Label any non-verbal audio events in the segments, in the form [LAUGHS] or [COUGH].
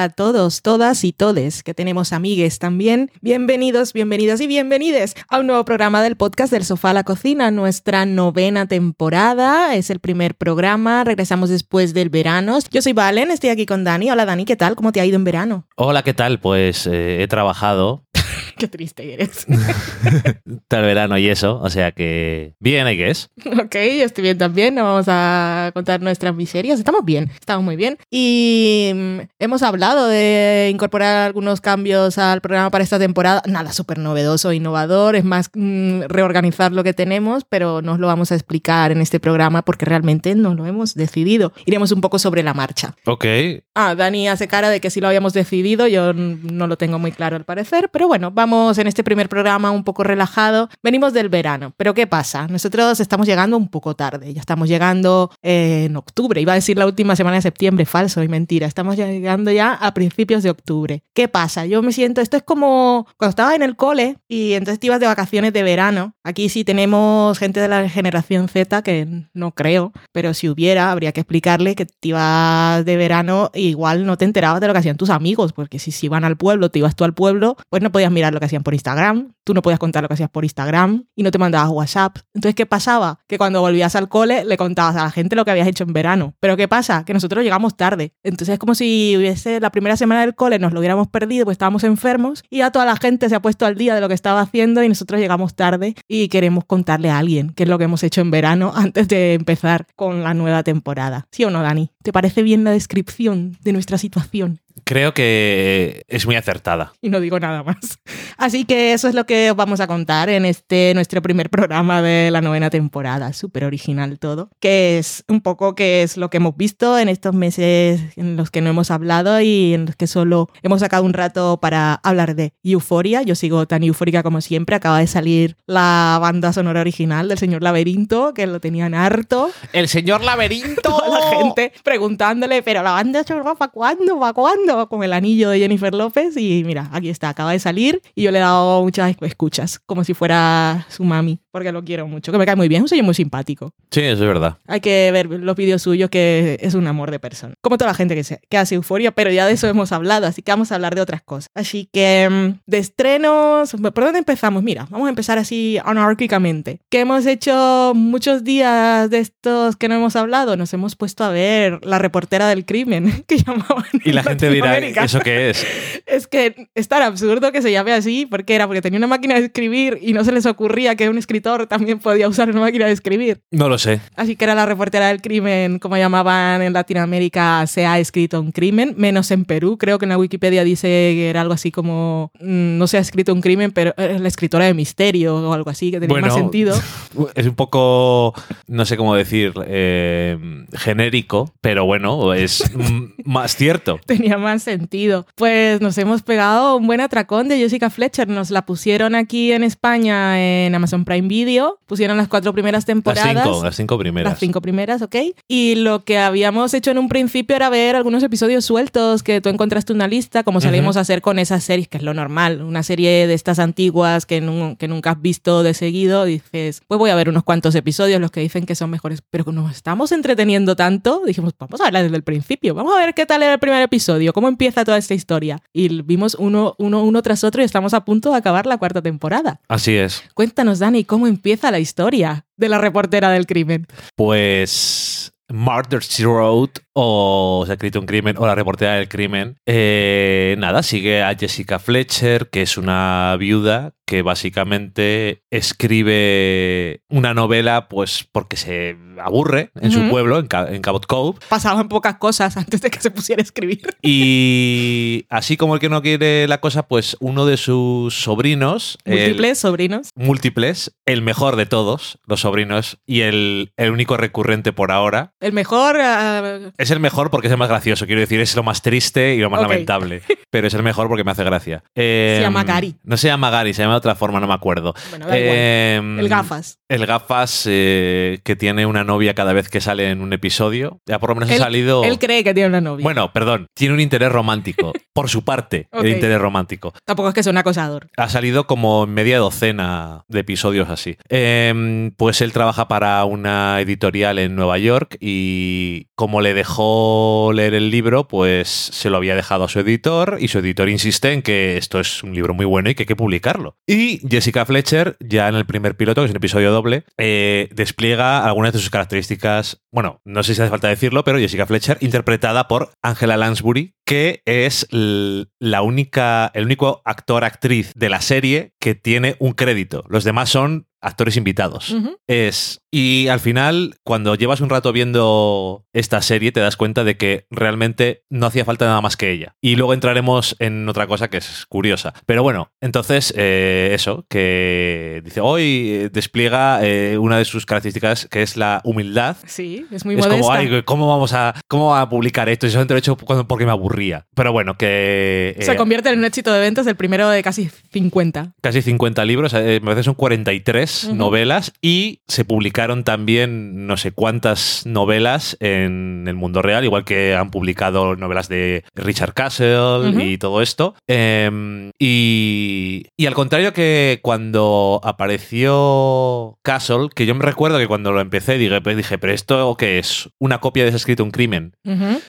A todos, todas y todes, que tenemos amigues también. Bienvenidos, bienvenidas y bienvenides a un nuevo programa del podcast del sofá a la cocina, nuestra novena temporada. Es el primer programa, regresamos después del verano. Yo soy Valen, estoy aquí con Dani. Hola Dani, ¿qué tal? ¿Cómo te ha ido en verano? Hola, ¿qué tal? Pues eh, he trabajado Qué triste eres. [LAUGHS] tal verano y eso, o sea que bien, ¿hay que es? ok, yo estoy bien también. No vamos a contar nuestras miserias. Estamos bien, estamos muy bien. Y mm, hemos hablado de incorporar algunos cambios al programa para esta temporada. Nada súper novedoso, innovador. Es más mm, reorganizar lo que tenemos, pero no os lo vamos a explicar en este programa porque realmente no lo hemos decidido. Iremos un poco sobre la marcha. Ok. Ah, Dani hace cara de que sí lo habíamos decidido. Yo no lo tengo muy claro al parecer, pero bueno, vamos en este primer programa un poco relajado. Venimos del verano, pero ¿qué pasa? Nosotros estamos llegando un poco tarde. Ya estamos llegando eh, en octubre. Iba a decir la última semana de septiembre, falso y mentira. Estamos llegando ya a principios de octubre. ¿Qué pasa? Yo me siento, esto es como cuando estabas en el cole y entonces te ibas de vacaciones de verano. Aquí sí tenemos gente de la generación Z que no creo, pero si hubiera, habría que explicarle que te ibas de verano e igual no te enterabas de lo que hacían tus amigos, porque si, si iban al pueblo, te ibas tú al pueblo, pues no podías mirar lo que hacían por Instagram, tú no podías contar lo que hacías por Instagram y no te mandabas WhatsApp. Entonces, ¿qué pasaba? Que cuando volvías al cole le contabas a la gente lo que habías hecho en verano. Pero ¿qué pasa? Que nosotros llegamos tarde. Entonces es como si hubiese la primera semana del cole nos lo hubiéramos perdido, pues estábamos enfermos y ya toda la gente se ha puesto al día de lo que estaba haciendo y nosotros llegamos tarde y queremos contarle a alguien qué es lo que hemos hecho en verano [LAUGHS] antes de empezar con la nueva temporada. ¿Sí o no, Dani? ¿Te parece bien la descripción de nuestra situación? Creo que es muy acertada. Y no digo nada más. Así que eso es lo que os vamos a contar en este nuestro primer programa de la novena temporada. Súper original todo. Que es un poco qué es lo que hemos visto en estos meses en los que no hemos hablado y en los que solo hemos sacado un rato para hablar de Euforia. Yo sigo tan eufórica como siempre. Acaba de salir la banda sonora original del señor Laberinto, que lo tenían harto. ¡El señor Laberinto! Toda la gente preguntándole, pero la banda sonora ¿para cuándo? ¿Para cuándo? Con el anillo de Jennifer López y mira, aquí está, acaba de salir y yo le he dado muchas escuchas, como si fuera su mami, porque lo quiero mucho, que me cae muy bien, soy muy simpático. Sí, eso es verdad. Hay que ver los vídeos suyos, que es un amor de persona. Como toda la gente que, se, que hace euforia, pero ya de eso hemos hablado, así que vamos a hablar de otras cosas. Así que mm, de estrenos, ¿por dónde empezamos? Mira, vamos a empezar así anárquicamente. Que hemos hecho muchos días de estos que no hemos hablado, nos hemos puesto a ver La reportera del crimen, [LAUGHS] que llamaban. Y la gente dirá, ¿eso qué es? [LAUGHS] Es que es tan absurdo que se llame así, porque era porque tenía una máquina de escribir y no se les ocurría que un escritor también podía usar una máquina de escribir. No lo sé. Así que era la reportera del crimen, como llamaban en Latinoamérica, se ha escrito un crimen, menos en Perú. Creo que en la Wikipedia dice que era algo así como, mm, no se ha escrito un crimen, pero es la escritora de misterio o algo así, que tenía Bueno, más sentido. [LAUGHS] Es un poco, no sé cómo decir, eh, genérico, pero bueno, es [LAUGHS] más cierto. tenía más sentido. Pues nos hemos pegado un buen atracón de Jessica Fletcher. Nos la pusieron aquí en España en Amazon Prime Video. Pusieron las cuatro primeras Las temporadas. cinco, las cinco primeras. Las cinco primeras, ok. Y lo que habíamos hecho en un principio era ver algunos episodios sueltos que tú encontraste una lista, como salimos a hacer con esas series, que es lo normal. Una serie de estas antiguas que, nu- que nunca has visto de seguido, dices, pues voy a ver unos cuantos episodios, los que dicen que son mejores. Pero nos estamos entreteniendo tanto, dijimos, vamos a verla desde el principio, vamos a ver qué tal era el primer episodio, cómo empieza toda esta historia. Y vimos uno, uno, uno tras otro y estamos a punto de acabar la cuarta temporada. Así es. Cuéntanos, Dani, cómo empieza la historia de la reportera del crimen. Pues Murder She Wrote o Se ha escrito un crimen o La reportera del crimen. Eh, nada, sigue a Jessica Fletcher, que es una viuda que básicamente escribe una novela pues porque se aburre en su pueblo, en, Ca- en Cabot Cove. Pasaban pocas cosas antes de que se pusiera a escribir. Y así como el que no quiere la cosa, pues uno de sus sobrinos, el- Múltiples sobrinos. múltiples, el mejor de todos, los sobrinos, y el, el único recurrente por ahora, El mejor. ah, Es el mejor porque es el más gracioso, quiero decir, es lo más triste y lo más lamentable. [LAUGHS] Pero es el mejor porque me hace gracia. Eh, llama Gary. No se llama Gary, se llama de otra forma, no me acuerdo. bueno, da igual. Eh, El gafas. El gafas eh, que tiene una novia cada vez que sale en un episodio. Ya por lo menos Él- ha salido. Él cree que tiene una novia. Bueno, perdón, tiene un interés romántico. [LAUGHS] por su parte, Ok. el interés romántico. Tampoco es que sea un acosador. Ha salido como media docena de episodios así. Em, pues él trabaja para una editorial en Nueva York y como le dejó dejó leer el libro, pues se lo había dejado a su editor y su editor insiste en que esto es un libro muy bueno y que hay que publicarlo. Y Jessica Fletcher, ya en el primer piloto, que es un episodio doble, eh, despliega algunas de sus características, bueno, no sé si hace falta decirlo, pero Jessica Fletcher, interpretada por Angela Lansbury, que es la única, el único actor-actriz de la serie que tiene un crédito. Los demás son actores invitados. Es. Y al final, cuando llevas un rato viendo esta serie, te das cuenta de que realmente no hacía falta nada más que ella. Y luego entraremos en otra cosa que es curiosa. Pero bueno, entonces, eh, eso, que dice, hoy eh, despliega eh, una de sus características que es la humildad. Sí, es muy es modesta. como, ay, ¿cómo vamos a, cómo a publicar esto? Y solamente lo he hecho porque me aburría. Pero bueno, que. Se convierte en un éxito de ventas, el primero de casi 50. Casi 50 libros, me parece son 43 novelas y se publicaron también no sé cuántas novelas en el mundo real, igual que han publicado novelas de Richard Castle y todo esto. Em, y, y, al contrario que cuando apareció Castle, que yo me recuerdo que cuando lo empecé dije, pues dije pero esto qué es? Una copia de ese escrito un crimen.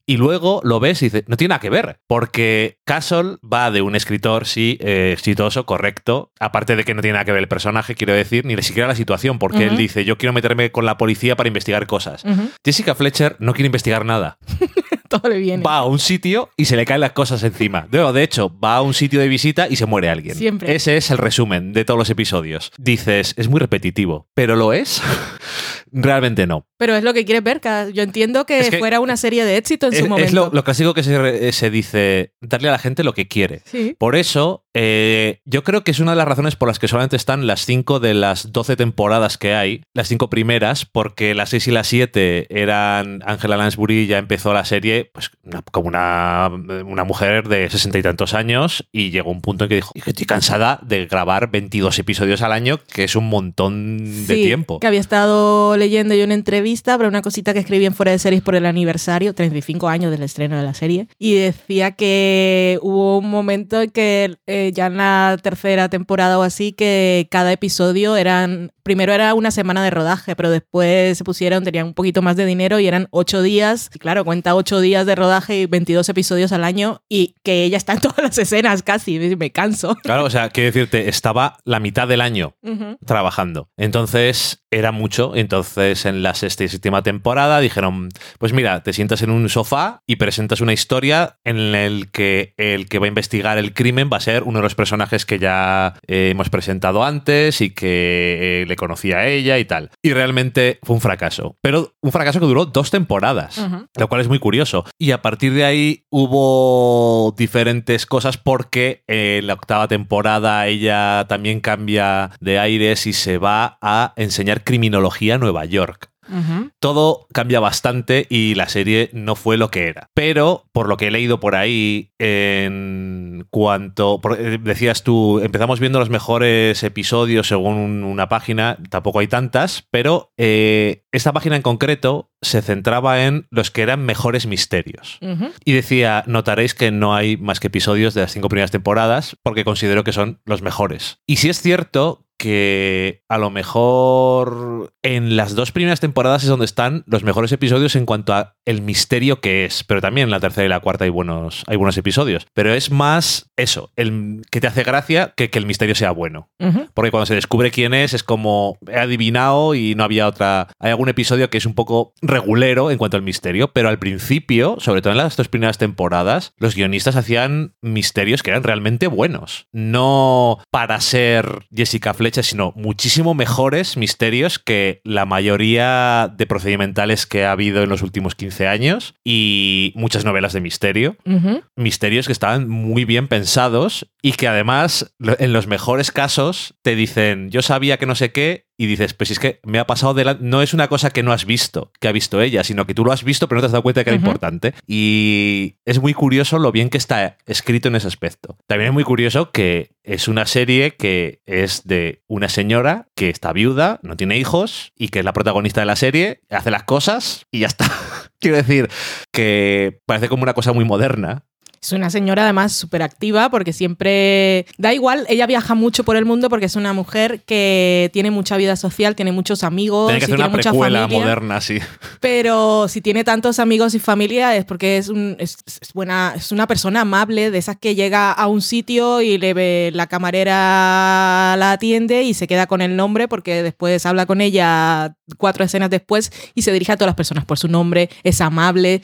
Y luego lo ves y dices, no tiene nada que ver, porque Castle va de un escritor, sí, eh, exitoso, correcto, aparte de que no tiene nada que ver el personaje, quiero decir, ni siquiera la situación, porque él dice, yo quiero meterme con la policía para investigar cosas. Jessica Fletcher no quiere investigar nada. [LAUGHS] Todo le viene. Va a un sitio y se le caen las cosas encima. De hecho, va a un sitio de visita y se muere alguien. Siempre. Ese es el resumen de todos los episodios. Dices, es muy repetitivo, pero lo es. [LAUGHS] Realmente no. Pero es lo que quieres ver. Yo entiendo que, fuera una serie de éxito en su momento. Es lo, clásico que se, dice, darle a la gente lo que quiere. Por eso, eh, yo creo que es una de las razones por las que solamente están las cinco de las 12 temporadas que hay, las cinco primeras, porque las 6 y las 7 eran Angela Lansbury ya empezó la serie pues como una, una mujer de sesenta y tantos años y llegó un punto en que dijo, estoy cansada de grabar 22 episodios al año, que es un montón de tiempo. Que había estado leyendo yo una entrevista para una cosita que escribí en Fuera de Series por el aniversario, 35 años del estreno de la serie, y decía que hubo un momento en que eh, ya en la tercera temporada o así, que cada episodio eran, primero era una semana de rodaje, pero después se pusieron, tenían un poquito más de dinero y eran ocho días, y claro, cuenta ocho días de rodaje y 22 episodios al año, y que ella está en [LAUGHS] todas las escenas casi, me canso. Claro, o sea, quiero decirte, estaba la mitad del año trabajando, entonces era mucho, entonces en la sexta y séptima temporada dijeron, pues mira, te sientas en un sofá y presentas una historia en el que el que va a investigar el crimen va a ser uno de los personajes que ya eh, hemos presentado antes y que eh, le conocía a ella y tal. Y realmente fue un fracaso. Pero un fracaso que duró dos temporadas, lo cual es muy curioso. Y a partir de ahí hubo diferentes cosas porque en la octava temporada ella también cambia de aires y se va a enseñar criminología nueva Nueva York. Todo cambia bastante y la serie no fue lo que era. Pero, por lo que he leído por ahí, en cuanto. Eh, decías tú, empezamos viendo los mejores episodios según una página, tampoco hay tantas, pero eh, esta página en concreto se centraba en los que eran mejores misterios. Y decía, notaréis que no hay más que episodios de las cinco primeras temporadas porque considero que son los mejores. Y si es cierto que a lo mejor en las dos primeras temporadas es donde están los mejores episodios en cuanto a el misterio que es, pero también en la tercera y la cuarta hay buenos, hay buenos episodios. Pero es más eso, el que te hace gracia que que el misterio sea bueno. Porque cuando se descubre quién es, es como he adivinado y no había otra. Hay algún episodio que es un poco regulero en cuanto al misterio, pero al principio, sobre todo en las dos primeras temporadas, los guionistas hacían misterios que eran realmente buenos. No para ser Jessica Fletcher sino muchísimo mejores misterios que la mayoría de procedimentales que ha habido en los últimos 15 años y muchas novelas de misterio. Misterios que estaban muy bien pensados y que además, en los mejores casos, te dicen, yo sabía que no sé qué y dices, pues es que me ha pasado de No es una cosa que no has visto, que ha visto ella, sino que tú lo has visto, pero no te has dado cuenta de que era importante. Y es muy curioso lo bien que está escrito en ese aspecto. También es muy curioso que es una serie que es de una señora que está viuda, no tiene hijos y que es la protagonista de la serie, hace las cosas y ya está. [LAUGHS] Quiero decir que parece como una cosa muy moderna, Es una señora además súper activa porque siempre da igual, ella viaja mucho por el mundo porque es una mujer que tiene mucha vida social, tiene muchos amigos, Tiene que hacer y tiene una precuela familia. moderna, sí. Pero si tiene tantos amigos y familia es porque es, un- es, es buena, es una persona amable, de esas que llega a un sitio y le ve la camarera la atiende y se queda con el nombre porque después habla con ella cuatro escenas después y se dirige a todas las personas por su nombre, es amable.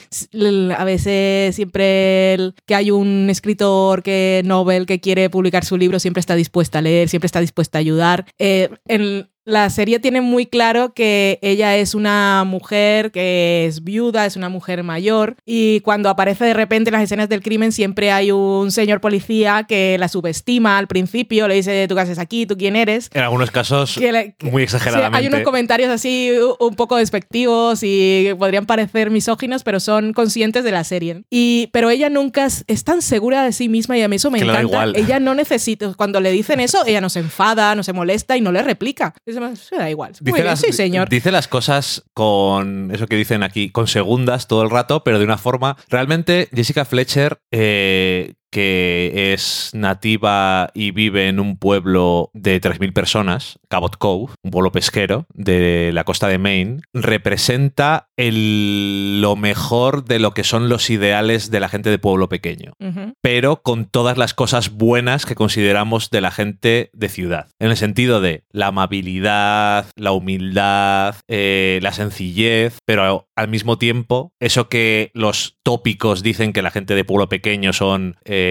A veces siempre que hay un escritor que Nobel que quiere publicar su libro siempre está dispuesta a leer, siempre está dispuesta a ayudar. Eh, en, la serie tiene muy claro que ella es una mujer que es viuda, es una mujer mayor y cuando aparece de repente en las escenas del crimen siempre hay un señor policía que la subestima al principio, le dice tú qué haces aquí, tú quién eres. En algunos casos, Que le- que- muy Sí, exageradamente. hay unos comentarios así un poco despectivos y podrían parecer misóginos, pero son conscientes de la serie. Y, pero ella nunca es, tan segura de sí misma y a mí eso me Que encanta. igual. Ella no necesita, cuando le dicen eso, ella no se enfada, no se molesta y no le replica. "Se da igual. Muy bien, las, sí, señor. dice las cosas con eso que dicen aquí, con segundas todo el rato, pero de una forma. Realmente, Jessica Fletcher, eh, que es nativa y vive en un pueblo de 3.000 personas, Cabot Cove, un pueblo pesquero de la costa de Maine, representa el, lo mejor de lo que son los ideales de la gente de pueblo pequeño pero con todas las cosas buenas que consideramos de la gente de ciudad. En el sentido de la amabilidad, la humildad, eh, la sencillez, pero al mismo tiempo, eso que los tópicos dicen que la gente de pueblo pequeño son eh,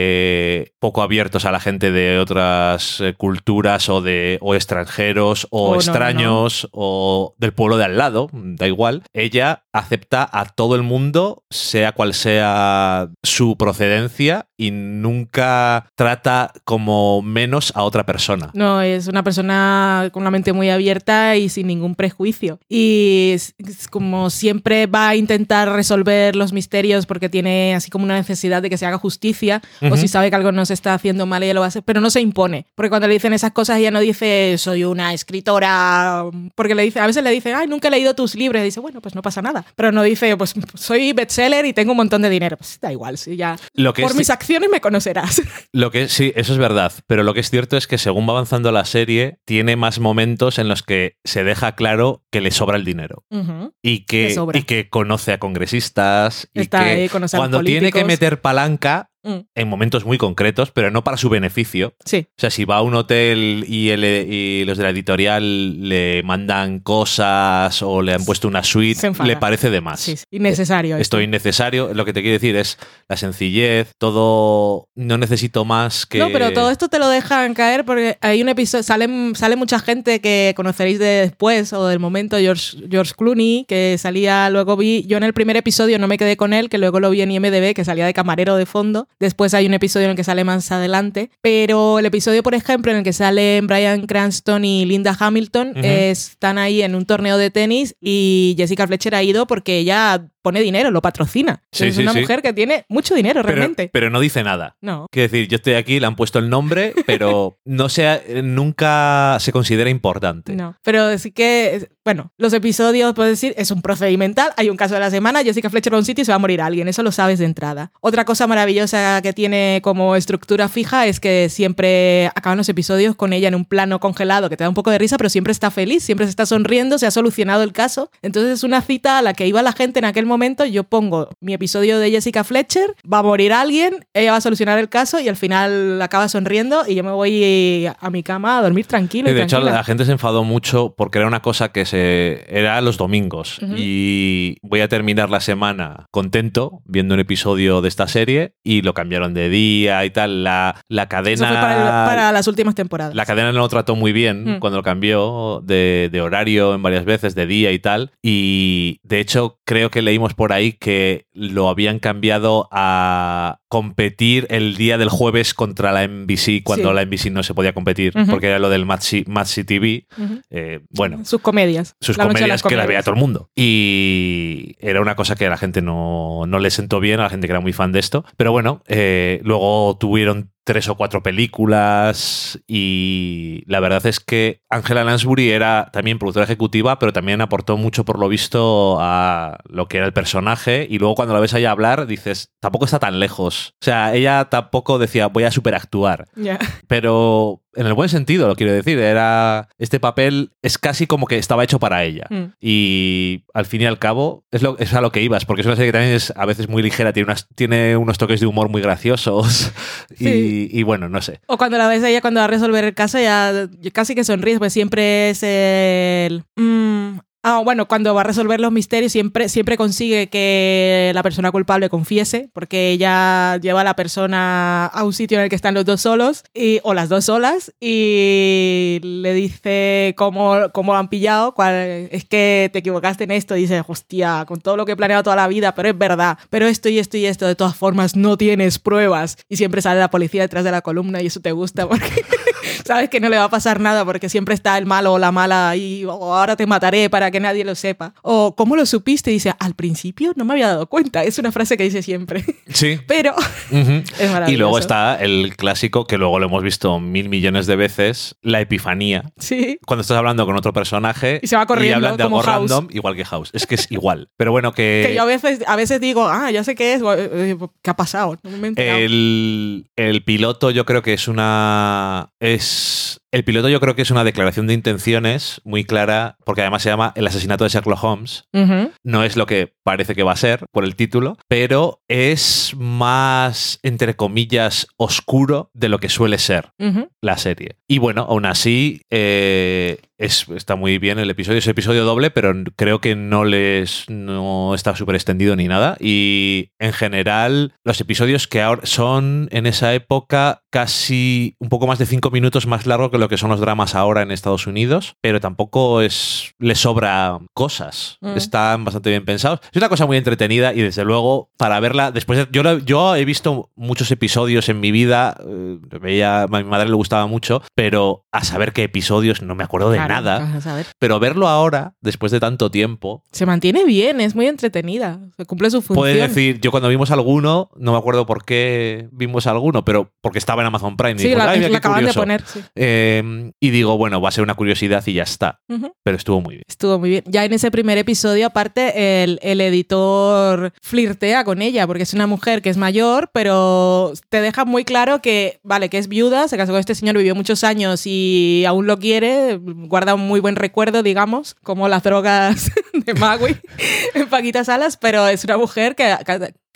poco abiertos a la gente de otras eh, culturas o de o extranjeros o O no, extraños o del pueblo de al lado, da igual. Ella acepta a todo el mundo, sea cual sea su procedencia, y nunca trata como menos a otra persona. No, es una persona con una mente muy abierta y sin ningún prejuicio. Y es, es como siempre va a intentar resolver los misterios porque tiene así como una necesidad de que se haga justicia o si sabe que algo no se está haciendo mal ella lo va a hacer, pero no se impone. Porque cuando le dicen esas cosas ella no dice soy una escritora, porque le dice, a veces le dicen, ay, nunca he leído tus libros. Y dice, bueno, pues no pasa nada. Pero no dice, pues soy bestseller y tengo un montón de dinero. Pues da igual, sí, ya. Lo que Por es- mis acciones me conocerás. [LAUGHS] Lo que sí, eso es verdad, pero lo que es cierto es que según va avanzando la serie, tiene más momentos en los que se deja claro que le sobra el dinero y que, y que conoce a congresistas y Está que ahí cuando tiene que meter palanca Mm, en momentos muy concretos, pero no para su beneficio. Sí. O sea, si va a un hotel y, el- y los de la editorial le mandan cosas o le han puesto una suite, le parece de más. Sí, sí, innecesario. Esto innecesario, lo que te quiero decir es la sencillez, todo, no necesito más que... No, pero todo esto te lo dejan caer porque hay un episodio, salen, sale mucha gente que conoceréis de después o del momento, George, George Clooney, que salía, luego vi, yo en el primer episodio no me quedé con él, que luego lo vi en IMDB, que salía de camarero de fondo, después hay un episodio en el que sale más adelante, pero el episodio, por ejemplo, en el que salen Brian Cranston y Linda Hamilton, están ahí en un torneo de tenis y Jessica Fletcher ha ido porque ella pone dinero, lo patrocina. Sí, es sí, una sí. mujer que tiene mucho dinero pero, realmente. pero no dice nada. no. Quiero decir, yo estoy aquí, le han puesto el nombre, pero no sea, nunca se considera importante. No, pero sí que, bueno, los episodios, puedes decir, es un procedimental, hay un caso de la semana, Jessica Fletcher va a un sitio y se va a morir alguien, eso lo sabes de entrada. Otra cosa maravillosa que tiene como estructura fija es que siempre acaban los episodios con ella en un plano congelado que te da un poco de risa, pero siempre está feliz, siempre se está sonriendo, se ha solucionado el caso. Entonces es una cita a la que iba la gente en aquel momento, yo pongo mi episodio de Jessica Fletcher, va a morir alguien, ella va a solucionar el caso y al final acaba sonriendo y yo me voy a mi cama a dormir tranquilo. Y de hecho, la gente se enfadó mucho porque era una cosa que se era los domingos. Y voy a terminar la semana contento viendo un episodio de esta serie y lo cambiaron de día y tal. La, la Eso cadena. fue para, el- para las últimas temporadas. La cadena no lo trató muy bien Mm. cuando lo cambió de, de horario en varias veces, de día y tal. Y de hecho, creo que leímos por ahí que lo habían cambiado a competir el día del jueves contra la NBC cuando Sí. la NBC no se podía competir, porque era lo del City TV. Eh, bueno, Sus comedias. sus La comedias las que las veía todo el mundo. Y era una cosa que a la gente no, no le sentó bien, a la gente que era muy fan de esto. Pero bueno, eh, luego tuvieron tres o cuatro películas y la verdad es que Angela Lansbury era también productora ejecutiva, pero también aportó mucho por lo visto a lo que era el personaje y luego cuando la ves ahí hablar dices, tampoco está tan lejos. O sea, ella tampoco decía, voy a superactuar. Pero en el buen sentido, lo quiero decir. Era. Este papel es casi como que estaba hecho para ella. Mm. Y al fin y al cabo, es, lo, es a lo que ibas, porque es una serie que también es a veces muy ligera, tiene, unas, tiene unos toques de humor muy graciosos. [LAUGHS] Sí. Y, y bueno, no sé. O cuando la ves a ella cuando va a resolver el caso, ya casi que sonríes, pues siempre es el... mm, Ah, bueno, cuando va a resolver los misterios siempre, siempre consigue que la persona culpable confiese, porque ella lleva a la persona a un sitio en el que están los dos solos, o las dos solas, y le dice cómo, cómo lo han pillado, cuál, es que te equivocaste en esto, y dice, hostia, con todo lo que he planeado toda la vida, pero es verdad, pero esto y esto y esto, de todas formas, no tienes pruebas, y siempre sale la policía detrás de la columna, y eso te gusta, [LAUGHS] porque sabes que no le va a pasar nada, porque siempre está el malo o la mala ahí, o ahora te mataré para que nadie lo sepa. O ¿cómo lo supiste? dice, al principio no me había dado cuenta. Es una frase que dice siempre. Sí. [LAUGHS] Pero [LAUGHS] es maravilloso. Y luego está el clásico que luego lo hemos visto mil millones de veces, la epifanía. Sí. Cuando estás hablando con otro personaje Y se va corriendo, hablan de como algo House. random, igual que House. Es que es igual. Pero bueno, que, Que yo a veces, a veces digo, ah, ya sé qué es. eh, ¿Qué ha pasado? No me he enterado. el, el piloto yo creo que es una... Es... this El piloto yo creo que es una declaración de intenciones muy clara, porque además se llama El asesinato de Sherlock Holmes. No es lo que parece que va a ser por el título, pero es más, entre comillas, oscuro de lo que suele ser la serie. Y bueno, aún así, eh, es, está muy bien el episodio. Es episodio doble, pero creo que no les no está súper extendido ni nada. Y en general, los episodios que ahora son en esa época casi un poco más de cinco minutos más largo que lo que son los dramas ahora en Estados Unidos, pero tampoco es le sobra cosas. Mm. Están bastante bien pensados. Es una cosa muy entretenida y desde luego para verla después de, yo lo- yo he visto muchos episodios en mi vida, eh, veía a mi madre le gustaba mucho, pero a saber qué episodios no me acuerdo de Claro, nada. vas a saber. Pero verlo ahora, después de tanto tiempo, Se mantiene bien, es muy entretenida. Se cumple su función. puedes decir, yo cuando vimos alguno, no me acuerdo por qué vimos alguno, pero porque estaba en Amazon Prime. y Sí, digo, la, "Ay, mira la acaban de curioso". poner. sí. Eh, y digo, bueno, va a ser una curiosidad y ya está. Pero estuvo muy bien. Estuvo muy bien. Ya en ese primer episodio, aparte, el, el editor flirtea con ella, porque es una mujer que es mayor, pero te deja muy claro que, vale, que es viuda, se casó con este señor, vivió muchos años y aún lo quiere, guarda un muy buen recuerdo, digamos, como las drogas [LAUGHS] de Magui [LAUGHS] en Paquita Salas, pero es una mujer que,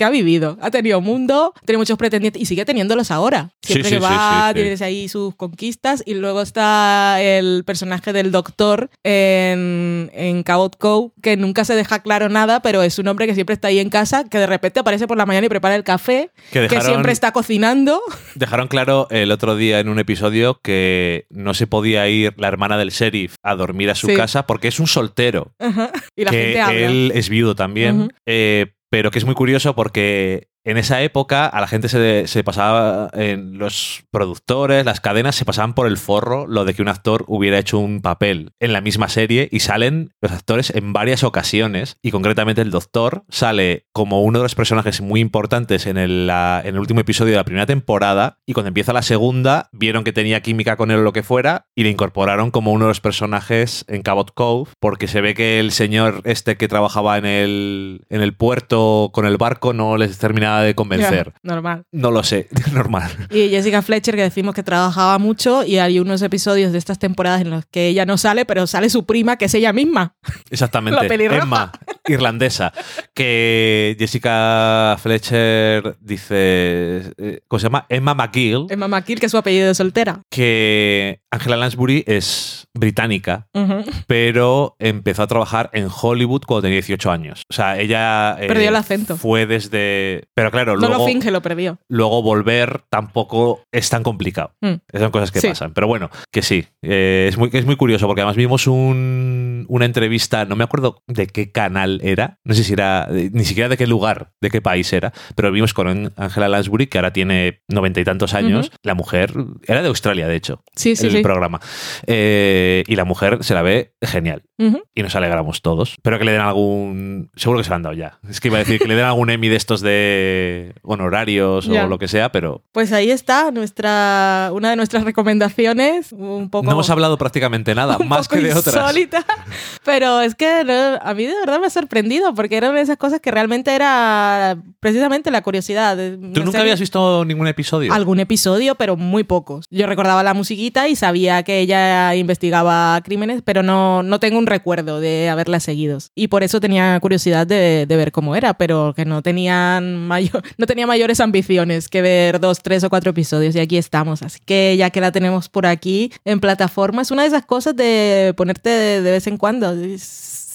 que- ha vivido, ha tenido mundo, tiene muchos pretendientes y sigue teniéndolos ahora. Siempre sí, que sí, va, sí, tienes ahí sus conquistas y luego está el personaje del doctor en, en Cabot Cove, que nunca se deja claro nada, pero es un hombre que siempre está ahí en casa, que de repente aparece por la mañana y prepara el café, Que siempre está cocinando. dejaron claro el otro día en un episodio que no se podía ir la hermana del sheriff a dormir a su casa porque es un soltero. Ajá. y la que gente habla. él es viudo también. Eh, pero que es muy curioso porque en esa época a la gente se, se pasaba, en los productores, las cadenas se pasaban por el forro lo de que un actor hubiera hecho un papel en la misma serie y salen los actores en varias ocasiones y concretamente el doctor sale como uno de los personajes muy importantes en el, en el último episodio de la primera temporada y cuando empieza la segunda vieron que tenía química con él o lo que fuera y le incorporaron como uno de los personajes en Cabot Cove porque se ve que el señor este que trabajaba en el, en el puerto con el barco no les terminaba de convencer. Normal. No lo sé, [LAUGHS] normal. Y Jessica Fletcher, que decimos que trabajaba mucho, y hay unos episodios de estas temporadas en los que ella no sale, pero sale su prima, que es ella misma. Exactamente. [LAUGHS] La. Emma, irlandesa. Que Jessica Fletcher dice. eh, ¿Cómo se llama? Emma McGill. Emma McKill, que es su apellido de soltera. Que Angela Lansbury es británica, pero empezó a trabajar en Hollywood cuando tenía 18 años. O sea, ella. eh, Perdió el acento. Fue desde. Pero claro, No luego. lo finge, lo perdió. luego volver tampoco es tan complicado. Mm. Son cosas que Sí. pasan. Pero bueno, que sí. Eh, es, muy, es muy curioso porque además vimos un- una entrevista, no me acuerdo de qué canal era, no sé si era, de- ni siquiera de qué lugar, de qué país era, pero vimos con Angela Lansbury, que ahora tiene noventa y tantos años. La mujer era de Australia, de hecho, Sí, sí, el sí. programa. Eh, y la mujer se la ve genial. Y nos alegramos todos. Pero que le den algún. Seguro que se lo han dado ya. Es que iba a decir que le den algún Emmy de estos de de honorarios Ya. o lo que sea, pero Pues ahí está nuestra, una de nuestras recomendaciones, un poco... no hemos hablado prácticamente nada, [LAUGHS] más que de otras. insólita, [LAUGHS] pero es que no, a mí de verdad me ha sorprendido porque eran esas cosas que realmente era precisamente la curiosidad. ¿Tú nunca habías visto ningún episodio? algún episodio, pero muy pocos. Yo recordaba la musiquita y sabía que ella investigaba crímenes, pero no, no tengo un recuerdo de haberla seguido. Y por eso tenía curiosidad de, de ver cómo era, pero que no tenían mayor, [LAUGHS] no tenía mayores ambiciones que ver dos, tres o cuatro episodios. Y aquí estamos. Así que ya que la tenemos por aquí en plataforma, es una de esas cosas de ponerte de vez en cuando.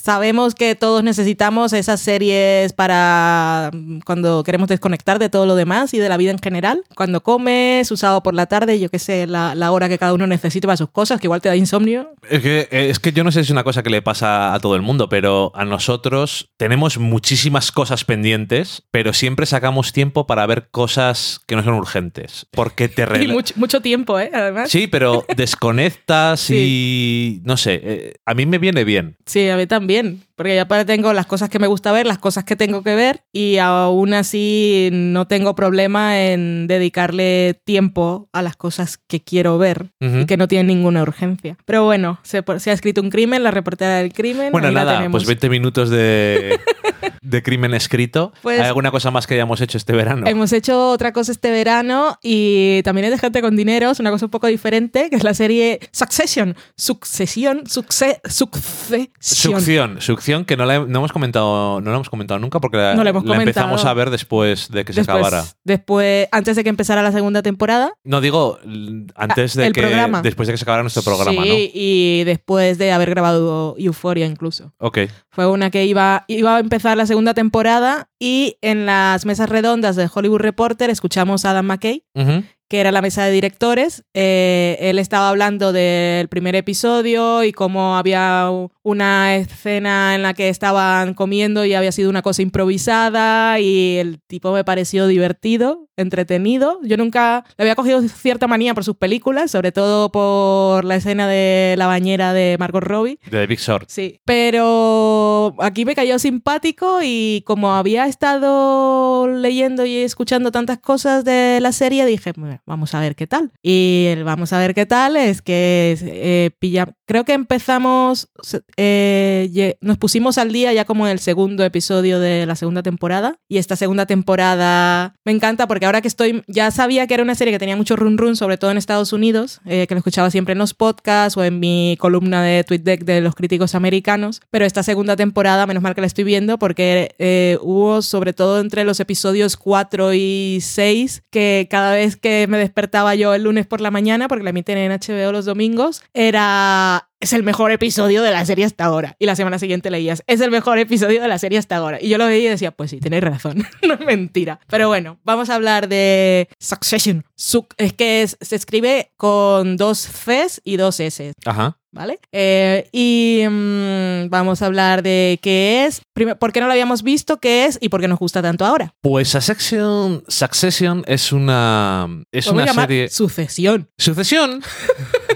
Sabemos que todos necesitamos esas series para mm, cuando queremos desconectar de todo lo demás y de la vida en general. Cuando comes, usado por la tarde, yo qué sé, la, la hora que cada uno necesite para sus cosas, que igual te da insomnio. Es que, es que yo no sé si es una cosa que le pasa a todo el mundo, pero a nosotros tenemos muchísimas cosas pendientes, pero siempre sacamos tiempo para ver cosas que no son urgentes. Porque te [LAUGHS] Y mucho tiempo, ¿eh? Además. Sí, pero [LAUGHS] desconectas y no sé, eh, a mí me viene bien. Sí, a mí también. bien. Porque ya para tengo las cosas que me gusta ver, las cosas que tengo que ver, y aún así no tengo problema en dedicarle tiempo a las cosas que quiero ver Ujú. y que no tienen ninguna urgencia. Pero bueno, se, se ha escrito un crimen, la reportera del crimen. Bueno, nada, pues 20 minutos de, [LAUGHS] de crimen escrito. Pues- ¿Hay alguna cosa más que hayamos hecho este verano? Hemos hecho otra cosa este verano y también es de gente con dinero, es una cosa un poco diferente, que es la serie Succession. Succesión, succe, succesión. Succión, succión que no la he- no hemos comentado, no la hemos comentado nunca porque la, No la hemos empezamos comentado. a ver después de que se Después, acabara. después, antes de que empezara la segunda temporada. No digo l- antes de Ah, el que programa. después de que se acabara nuestro programa, sí, y después de haber grabado Euphoria incluso. ¿no? Ok. Fue una que iba, iba a empezar la segunda temporada y en las mesas redondas de Hollywood Reporter escuchamos a Adam McKay, Ujú. Que era la mesa de directores. Eh, él estaba hablando del primer episodio y cómo había una escena en la que estaban comiendo y había sido una cosa improvisada y el tipo me pareció divertido, entretenido. Yo nunca le había cogido cierta manía por sus películas, sobre todo por la escena de la bañera de Margot Robbie. De Big Short. Sí, pero aquí me cayó simpático y como había estado leyendo y escuchando tantas cosas de la serie, dije, "Bueno, vamos a ver qué tal. Y el vamos a ver qué tal es que eh, pilla... creo que empezamos, eh, nos pusimos al día ya como en el segundo episodio de la segunda temporada y esta segunda temporada me encanta porque ahora que estoy, ya sabía que era una serie que tenía mucho run run, sobre todo en Estados Unidos, eh, que lo escuchaba siempre en los podcasts o en mi columna de TweetDeck de los críticos americanos, pero esta segunda temporada, menos mal que la estoy viendo porque eh, hubo sobre todo entre los episodios 4 y 6 que cada vez que me despertaba yo el lunes por la mañana, porque la emiten en HBO los domingos, era es el mejor episodio de la serie hasta ahora. Y la semana siguiente leías, es el mejor episodio de la serie hasta ahora. Y yo lo veía y decía, pues sí, tenéis razón, [LAUGHS] no es mentira. Pero bueno, vamos a hablar de Succession. Suc- es que es- se escribe con dos Cs y dos S. Ajá. ¿Vale? Eh, y mm, vamos a hablar de qué es, primero, por qué no lo habíamos visto, qué es y por qué nos gusta tanto ahora. Pues Succession, Succession es una es una serie Sucesión. Sucesión. [LAUGHS]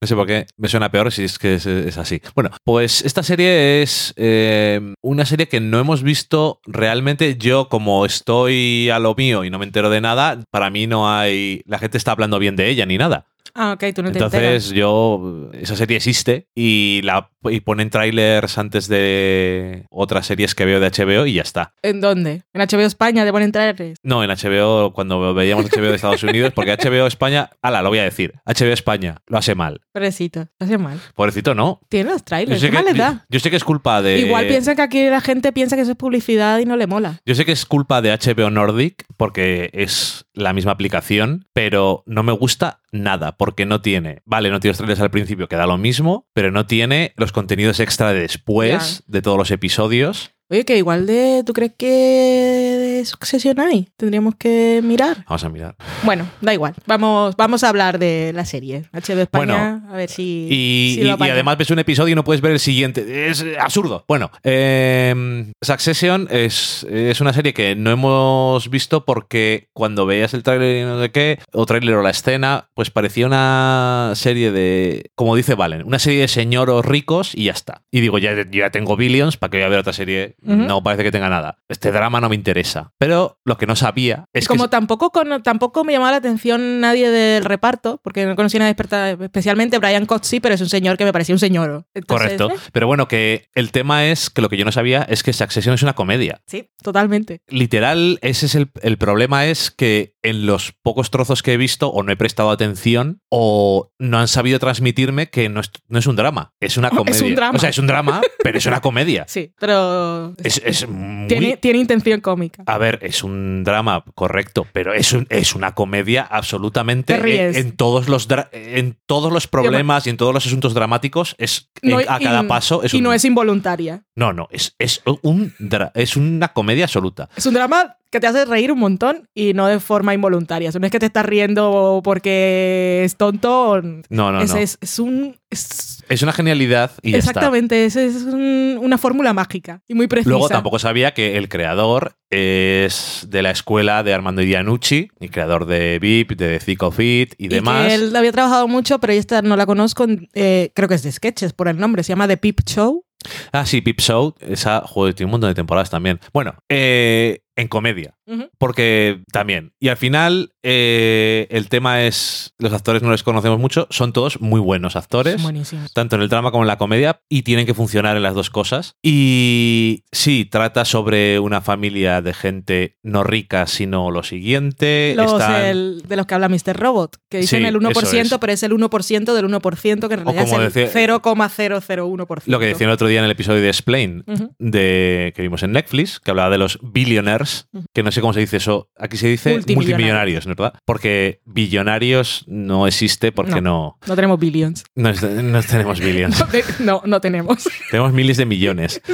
No sé por qué, me suena peor si es que es, así. Bueno, pues esta serie es eh, una serie que no hemos visto realmente. Yo, como estoy a lo mío y no me entero de nada, para mí no hay. La gente está hablando bien de ella ni nada. Ah, ok, tú no te Entonces, enteras. yo. Esa serie existe y, la, y ponen trailers antes de otras series que veo de HBO y ya está. ¿En dónde? ¿En HBO España te ponen trailers? No, en HBO, cuando veíamos HBO de [LAUGHS] Estados Unidos, porque HBO España. Ala, lo voy a decir. HBO España lo hace mal. Pobrecito, te hace mal. Pobrecito, no. Tiene los Yo trailers, sé, ¿qué que, mal les yo, da? yo sé que es culpa de. Igual piensan que aquí la gente piensa que eso es publicidad y no le mola. Yo sé que es culpa de HBO Nordic porque es la misma aplicación, pero no me gusta nada porque no tiene. Vale, no tiene los trailers al principio, que da lo mismo, pero no tiene los contenidos extra de después de todos los episodios. Oye, que igual de. ¿Tú crees que de Succession hay? Tendríamos que mirar. Vamos a mirar. Bueno, da igual. Vamos, vamos a hablar de la serie. HBO España, a ver si. Y, si lo y- además ves un episodio y no puedes ver el siguiente. Es absurdo. Bueno, eh, Succession es, es una serie que no hemos visto porque cuando veías el tráiler y no sé qué, o tráiler o la escena, pues parecía una serie de, como dice Valen, una serie de señoros ricos y ya está. Y digo, ya, ya tengo billions, ¿para que voy a ver otra serie No parece que tenga nada. Este drama no me interesa. Pero lo que no sabía es Como que... tampoco, con- tampoco me llamaba la atención nadie del reparto, porque no conocía a nadie experta- especialmente Brian Cox sí, pero es un señor que me parecía un señor. Entonces, Correcto. ¿eh? Pero bueno, que el tema es que lo que yo no sabía es que Succession es una comedia. Sí, totalmente. Literal, ese es el, el problema es que en los pocos trozos que he visto o no he prestado atención o no han sabido transmitirme que no es, no es un drama, es una [LAUGHS] Es un comedia. drama. O sea, es un drama, pero es una comedia. [LAUGHS] Sí, pero Es, es muy... tiene, tiene intención cómica. A ver, es un drama, correcto, pero es, un- es una comedia absolutamente Te ríes. en, en todos los en todos los problemas y en todos los asuntos dramáticos es No, en- a y- cada paso es y un- no es involuntaria. no no es, es un es una comedia absoluta. Es un drama que te hace reír un montón y no de forma involuntaria. O sea, no es que te estás riendo porque es tonto. No no es, no. es, es un. es- Es una genialidad y ya está. exactamente, es, es un- una fórmula mágica y muy precisa. Luego tampoco sabía que el creador es de la escuela de Armando Iannucci, el creador de VIP, de Thick of It y, Y demás. que él había trabajado mucho, pero esta no la conozco. eh, creo que es de sketches por el nombre. Se llama The Peep Show. Ah, sí, Peep Show. Esa, joder, tiene un montón de temporadas también. Bueno, eh, en comedia. Porque también. Y al final, eh, el tema es. Los actores no les conocemos mucho. Son todos muy buenos actores. Buenísimos. Tanto en el drama como en la comedia. Y tienen que funcionar en las dos cosas. Y sí, trata sobre una familia de gente no rica, sino lo siguiente. Los, Están- el- de los que habla Mr. Robot, que dicen Sí, el 1%, eso es. pero es el 1% del 1%, que en realidad es el decía- 0,001%. Lo que decía el otro día en el episodio de Explain, de, que vimos en Netflix, que hablaba de los billionaires, Que no sé cómo se dice eso. Aquí se dice Multimillonarios. multimillonarios, ¿verdad? Porque billonarios no existe porque no, No tenemos billions. [LAUGHS] no, no tenemos billions. No, te- no, no tenemos. [LAUGHS] tenemos miles de millones. [LAUGHS]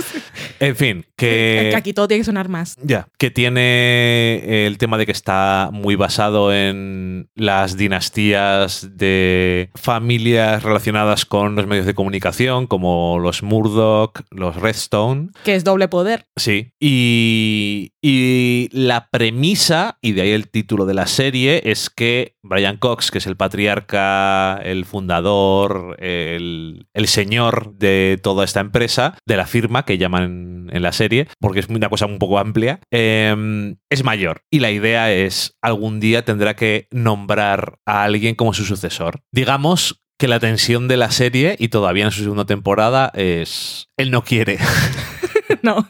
En fin, que que... aquí todo tiene que sonar más. Ya, que tiene el tema de que está muy basado en las dinastías de familias relacionadas con los medios de comunicación, como los Murdoch, los Redstone. Que es doble poder. Sí. Y, y la premisa, y de ahí el título de la serie, es que Brian Cox, que es el patriarca, el fundador, el, señor de toda esta empresa, de la firma que llaman en la serie, porque es una cosa un poco amplia, eh, es mayor. Y la idea es, algún día tendrá que nombrar a alguien como su sucesor. Digamos que la tensión de la serie, y todavía en su segunda temporada, es... Él no quiere. [LAUGHS] no.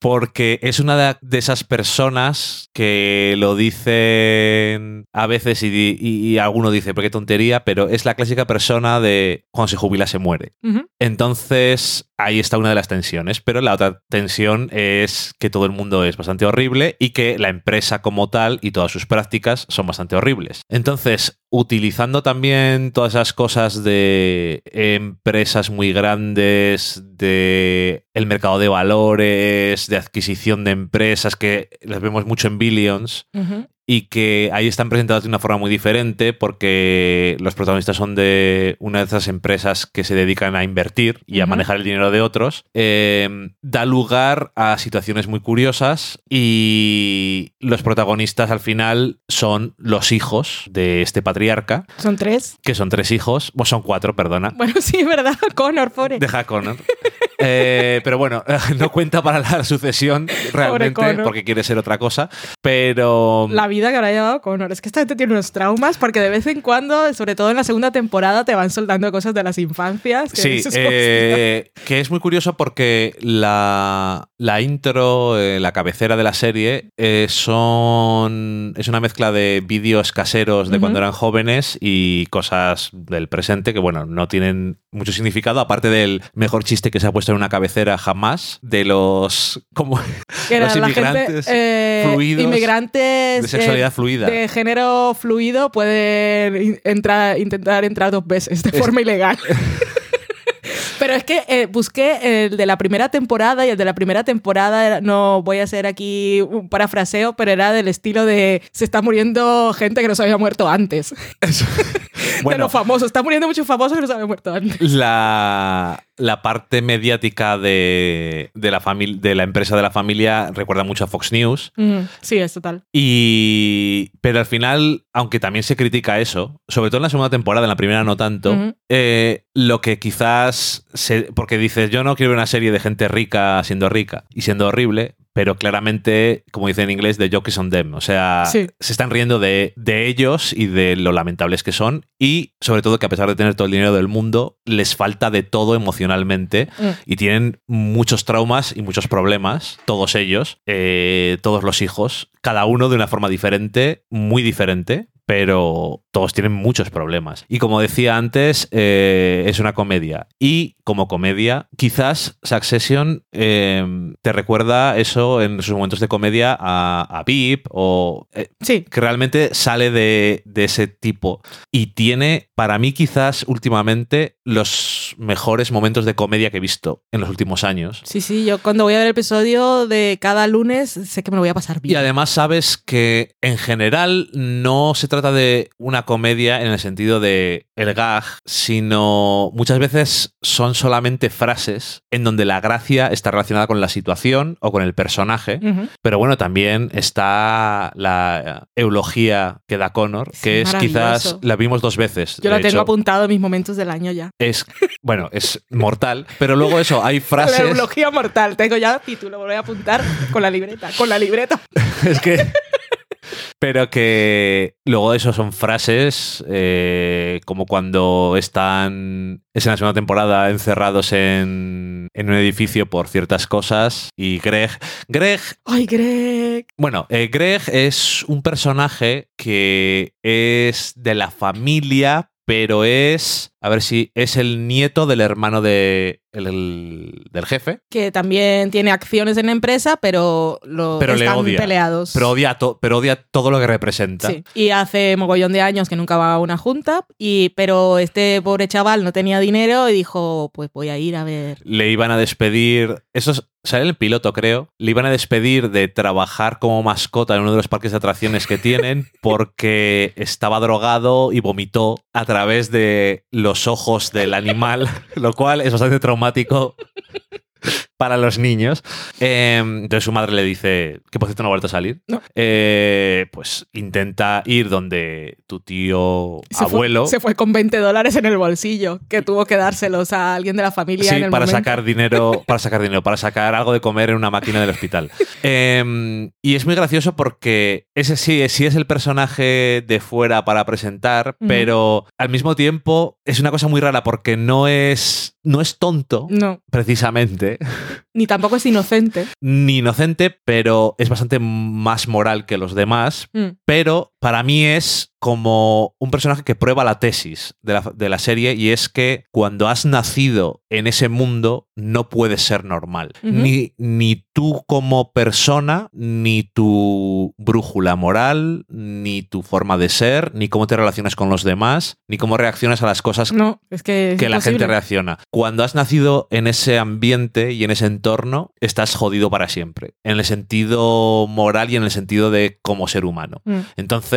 Porque es una de- esas personas que lo dicen a veces y, y- y alguno dice, pero qué tontería, pero es la clásica persona de cuando se jubila se muere. Entonces, ahí está una de las tensiones, pero la otra tensión es que todo el mundo es bastante horrible y que la empresa como tal y todas sus prácticas son bastante horribles. Entonces, utilizando también todas esas cosas de empresas muy grandes, de el mercado de valores, de adquisición de empresas que las vemos mucho en Billions. Y que ahí están presentadas de una forma muy diferente porque los protagonistas son de una de esas empresas que se dedican a invertir y a manejar el dinero de otros, eh, da lugar a situaciones muy curiosas y los protagonistas al final son los hijos de este patriarca, Son tres. que son tres hijos, o son cuatro, perdona. Bueno, [LAUGHS] sí, ¿verdad? Connor, pobre. Deja a Connor. Eh, pero bueno, [LAUGHS] no cuenta para la sucesión realmente porque quiere ser otra cosa. Pero La vida que habrá llevado Connor. Es que esta gente tiene unos traumas porque de vez en cuando, sobre todo en la segunda temporada, te van soldando cosas de las infancias. que Sí, eh, que es muy curioso porque la, la intro, eh, la cabecera de la serie, eh, son es una mezcla de vídeos caseros de cuando eran jóvenes y cosas del presente que, bueno, no tienen mucho significado, aparte del mejor chiste que se ha puesto en una cabecera jamás, de los... [LAUGHS] como los gente, inmigrantes eh, fluidos inmigrantes de sexualidad fluida. de género fluido pueden entrar, intentar entrar dos veces de forma ilegal. [LAUGHS] Pero es que eh, busqué el de la primera temporada y el de la primera temporada, era- no voy a hacer aquí un parafraseo, pero era del estilo de se está muriendo gente que no se había muerto antes. [LAUGHS] [LAUGHS] de Bueno, los famosos. Está muriendo muchos famosos que no se habían muerto antes. la, la parte mediática de, de la de la empresa de la familia recuerda mucho a Fox News. Mm, sí, es total. Y. Pero al final, aunque también se critica eso, sobre todo en la segunda temporada, en la primera no tanto. Eh, lo que quizás. se- porque dices, yo no quiero ver una serie de gente rica siendo rica y siendo horrible. Pero claramente, como dice en inglés, the joke is on them. O sea, Sí. se están riendo de, de ellos y de lo lamentables que son. Y sobre todo que a pesar de tener todo el dinero del mundo, les falta de todo emocionalmente Mm. y tienen muchos traumas y muchos problemas, todos ellos, eh, todos los hijos, cada uno de una forma diferente, muy diferente, pero todos tienen muchos problemas. Y como decía antes, eh, es una comedia. Y como comedia, quizás Succession eh, te recuerda eso en sus momentos de comedia a, a Veep o... eh, Sí, que realmente sale de, de ese tipo y tiene, para mí quizás últimamente, los mejores momentos de comedia que he visto en los últimos años. sí, sí. Yo cuando voy a ver el episodio de cada lunes sé que me lo voy a pasar Y bien. además sabes que en general no se trata de una comedia en el sentido de el gag, sino muchas veces son solamente frases en donde la gracia está relacionada con la situación o con el personaje. Pero bueno, también está la eulogía que da Connor, que es quizás, la vimos dos veces. Yo la tengo hecho. apuntado en mis momentos del año ya. Es, bueno, es mortal, pero luego eso, hay [LAUGHS] La frases... eulogía mortal. Tengo ya título, lo voy a apuntar con la libreta. Con la libreta. [LAUGHS] es que... Pero que luego eso son frases eh, como cuando están, es en la segunda temporada, encerrados en, en un edificio por ciertas cosas y Greg... Greg Ay, Greg. Bueno, eh, Greg es un personaje que es de la familia, pero es, a ver si es el nieto del hermano de, el- el- del jefe, Que también tiene acciones en la empresa, pero, lo Pero le están odia. peleados. pero odia, to- pero odia todo lo que representa. Sí. Y hace mogollón de años que nunca va a una junta, y, pero este pobre chaval no tenía dinero y dijo, pues voy a ir a ver. Le iban a despedir, eso es- sale el piloto creo, le iban a despedir de trabajar como mascota en uno de los parques de atracciones que tienen porque estaba drogado y vomitó a través de los ojos del animal, [LAUGHS] lo cual es bastante traumático para los niños. Eh, entonces su madre le dice que por cierto no ha vuelto a salir. No. Eh, pues intenta ir donde tu tío Se fue- abuelo. se fue con 20 dólares en el bolsillo, que tuvo que dárselos a alguien de la familia Sí, en el para momento. sacar dinero, para sacar dinero, para sacar algo de comer en una máquina del hospital. [LAUGHS] Eh, y es muy gracioso porque ese sí, sí es el personaje de fuera para presentar, pero al mismo tiempo es una cosa muy rara porque no es, no es tonto, No, precisamente, ni tampoco es inocente. ni inocente, pero es bastante más moral que los demás. Mm. Pero para mí es como un personaje que prueba la tesis de la, de la serie y es que cuando has nacido en ese mundo no puedes ser normal. Ni, ni tú como persona, ni tu brújula moral, ni tu forma de ser, ni cómo te relacionas con los demás, ni cómo reaccionas a las cosas No, es que. es que la gente reacciona. Cuando has nacido en ese ambiente y en ese entorno, estás jodido para siempre. En el sentido moral y en el sentido de como ser humano. Mm. Entonces,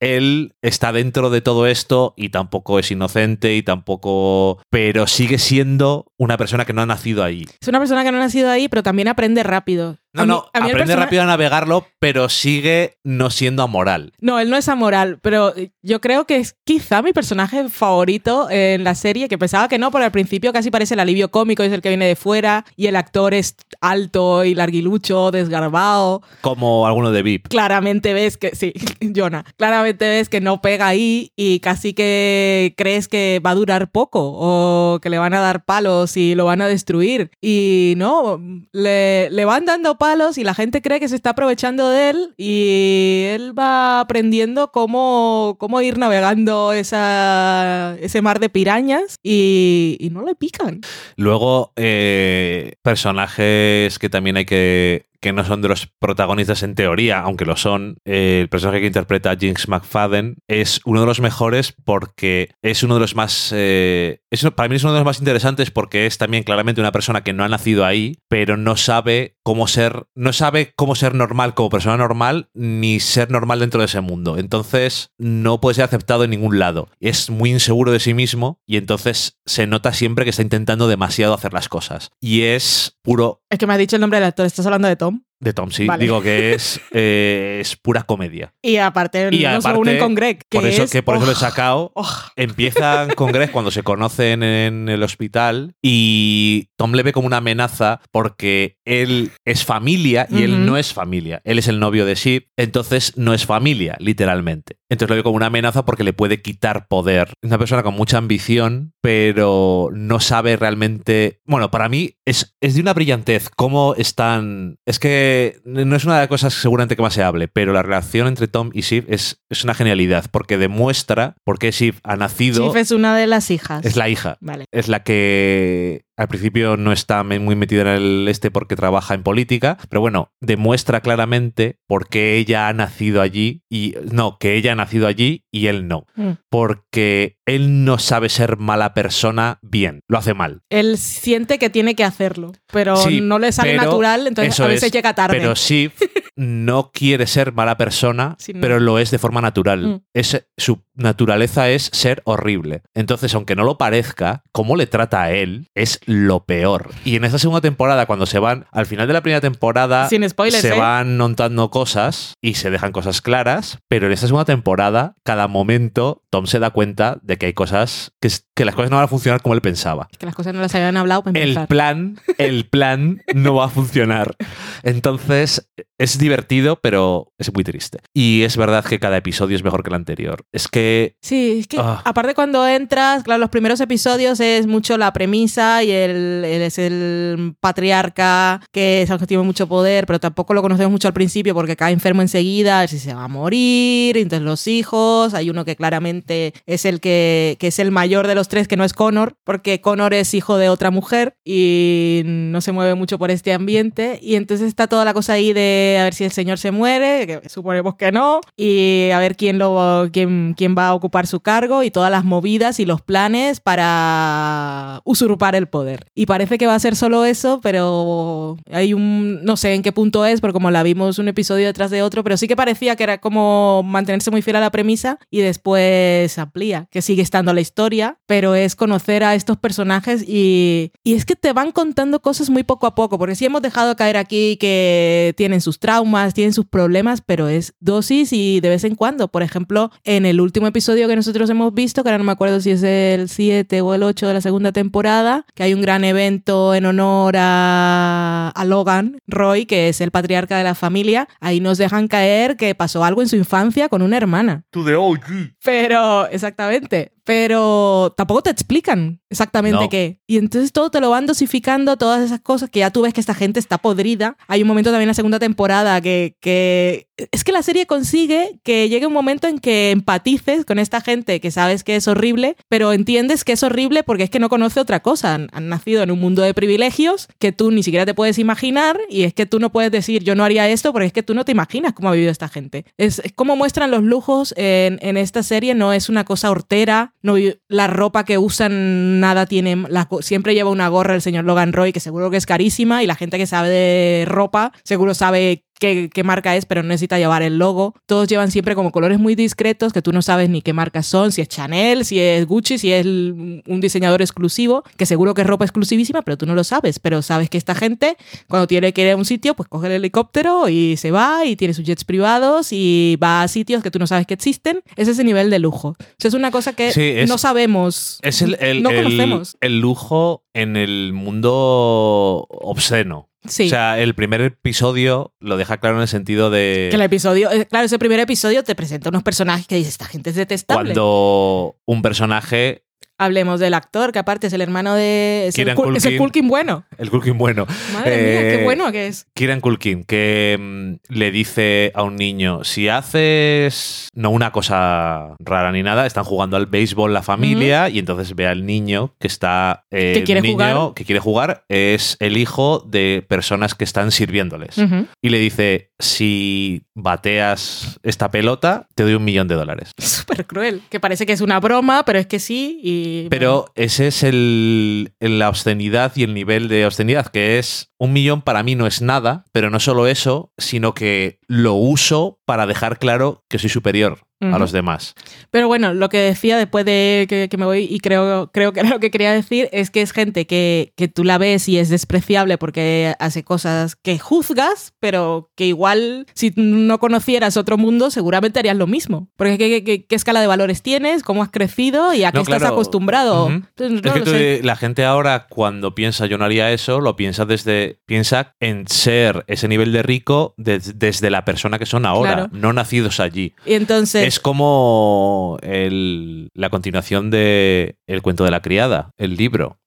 él está dentro de todo esto y tampoco es inocente y tampoco... Pero sigue siendo una persona que no ha nacido ahí. Es una persona que no ha nacido ahí, pero también aprende rápido. No, A mí- no, a mí el aprende rápido a navegarlo, pero sigue no siendo amoral. No, él no es amoral, pero yo creo que es quizá mi personaje favorito en la serie, que pensaba que no, pero al principio casi parece el alivio cómico, es el que viene de fuera, y el actor es alto y larguilucho, desgarbado. Como alguno de VIP. Claramente ves que, sí, [LAUGHS] Jonah, claramente ves que no pega ahí y casi que crees que va a durar poco o que le van a dar palos y lo van a destruir. Y no, le, le van dando palos y la gente cree que se está aprovechando de él y él va aprendiendo cómo, cómo ir navegando esa, ese mar de pirañas y, no le pican. Luego, eh, personajes que también hay que, que no son de los protagonistas en teoría, aunque lo son, eh, el personaje que interpreta Jinx McFadden es uno de los mejores porque es uno de los más... eh, para mí es uno de los más interesantes porque es también claramente una persona que no ha nacido ahí, pero no sabe cómo ser, no sabe cómo ser normal como persona normal, ni ser normal dentro de ese mundo. Entonces no puede ser aceptado en ningún lado. Es muy inseguro de sí mismo y entonces se nota siempre que está intentando demasiado hacer las cosas. Y es puro Es que me has dicho el nombre del actor, estás hablando de Tom. De Tom, sí. Vale. Digo que es, eh, es pura comedia. Y aparte, Y aparte, unen con Greg. Que por eso, es- que por eso lo he ¡Oh! sacado. ¡Oh! Empiezan con Greg cuando se conocen en el hospital y Tom le ve como una amenaza porque él es familia y él no es familia. Él es el novio de Shiv, entonces no es familia, literalmente. Entonces lo ve como una amenaza porque le puede quitar poder. Es una persona con mucha ambición, pero no sabe realmente... Bueno, para mí es, es de una brillantez cómo están... Es que no es una de las cosas seguramente que más se hable, pero la relación entre Tom y Shiv es, es una genialidad porque demuestra por qué Shiv ha nacido... Chief es una de las hijas. Es la hija. Vale. Es la que al principio no está muy metida en el este porque trabaja en política, pero bueno, demuestra claramente por qué ella ha nacido allí y no, que ella ha nacido allí y él no. Mm. Porque él no sabe ser mala persona bien, lo hace mal. Él siente que tiene que hacerlo, pero Sí, no le sale natural, entonces a veces es. llega tarde. Pero Shiv [LAUGHS] no quiere ser mala persona, Sí, no. pero lo es de forma natural. Mm. Es, su naturaleza es ser horrible. Entonces, aunque no lo parezca, cómo le trata a él es lo peor. Y en esta segunda temporada, cuando se van, al final de la primera temporada, Sin spoilers, se ¿eh? van notando cosas y se dejan cosas claras, pero en esta segunda temporada, cada momento, Tom se da cuenta de que hay cosas, que, las cosas no van a funcionar como él pensaba Que las cosas no las habían hablado para el plan, el plan no va a funcionar. Entonces, es divertido, pero es muy triste. Y es verdad que cada episodio es mejor que el anterior. Es que Sí, es que Ah. aparte cuando entras, claro, los primeros episodios es mucho la premisa y él, él es el patriarca que es tiene mucho poder, pero tampoco lo conocemos mucho al principio porque cae enfermo enseguida, a ver si se va a morir, entonces los hijos, hay uno que claramente es el que, que es el mayor de los tres, que no es Connor, porque Connor es hijo de otra mujer y no se mueve mucho por este ambiente, y entonces está toda la cosa ahí de a ver si el señor se muere, que suponemos que no, y a ver quién, lo, quién, quién va a ocupar su cargo y todas las movidas y los planes para usurpar el poder. Y parece que va a ser solo eso, pero hay un, no sé en qué punto es, porque como la vimos un episodio detrás de otro, pero sí que parecía que era como mantenerse muy fiel a la premisa y después amplía, que sigue estando la historia, pero es conocer a estos personajes y, y es que te van contando cosas muy poco a poco, porque sí hemos dejado caer aquí que tienen sus traumas, tienen sus problemas, pero es dosis y de vez en cuando. Por ejemplo, en el último episodio que nosotros hemos visto, que ahora no me acuerdo si es el 7 o el 8 de la segunda temporada, que hay un gran evento en honor a, a Logan Roy, que es el patriarca de la familia, ahí nos dejan caer que pasó algo en su infancia con una hermana. To the OG. Pero, exactamente. Pero tampoco te explican exactamente No. qué. Y entonces todo te lo van dosificando, todas esas cosas que ya tú ves que esta gente está podrida. Hay un momento también en la segunda temporada que, que es que la serie consigue que llegue un momento en que empatices con esta gente que sabes que es horrible, pero entiendes que es horrible porque es que no conoce otra cosa. Han, han nacido en un mundo de privilegios que tú ni siquiera te puedes imaginar y es que tú no puedes decir yo no haría esto porque es que tú no te imaginas cómo ha vivido esta gente. Es, es como muestran los lujos en, en esta serie, no es una cosa hortera, no, la ropa que usan nada tiene, la siempre lleva una gorra el señor Logan Roy que seguro que es carísima y la gente que sabe de ropa seguro sabe qué, qué marca es, pero no necesita llevar el logo. Todos llevan siempre como colores muy discretos que tú no sabes ni qué marcas son, si es Chanel, si es Gucci, si es el- un diseñador exclusivo, que seguro que es ropa exclusivísima, pero tú no lo sabes. Pero sabes que esta gente, cuando tiene que ir a un sitio, pues coge el helicóptero y se va y tiene sus jets privados y va a sitios que tú no sabes que existen. Es ese nivel de lujo. O sea, es una cosa que Sí, es- no sabemos. Es el, el- no el- conocemos. el lujo en el mundo obsceno. Sí. O sea, el primer episodio lo deja claro en el sentido de que el episodio, eh, claro, ese primer episodio te presenta unos personajes que dices, esta gente es detestable. cuando un personaje Hablemos del actor, que aparte es el hermano de. Es, el, es Culkin. Bueno. El Culkin bueno. Madre mía, Eh, qué bueno que es. Kieran Culkin, que mm, le dice a un niño, si haces no una cosa rara ni nada, están jugando al béisbol la familia y entonces ve al niño que está... eh, Que quiere niño jugar. que quiere jugar, es el hijo de personas que están sirviéndoles. Y le dice, si bateas esta pelota, te doy un millón de dólares. [LAUGHS] Súper cruel. Que parece que es una broma, pero es que sí. Y, Pero ese es el, la obscenidad y el nivel de obscenidad, que es un millón para mí no es nada, pero no solo eso, sino que lo uso para dejar claro que soy superior a los demás. Pero bueno, lo que decía después de que, que me voy, y creo, creo que era lo que quería decir, es que es gente que, que tú la ves y es despreciable porque hace cosas que juzgas, pero que igual si no conocieras otro mundo, seguramente harías lo mismo. Porque ¿qué, qué- qué escala de valores tienes? ¿Cómo has crecido? ¿Y a qué No, estás claro. acostumbrado? Es no que tú- la gente ahora cuando piensa yo no haría eso, lo piensa desde piensa en ser ese nivel de rico des- desde la persona que son ahora, Claro. no nacidos allí. Y entonces... Es como el- la continuación de El cuento de la criada, el libro.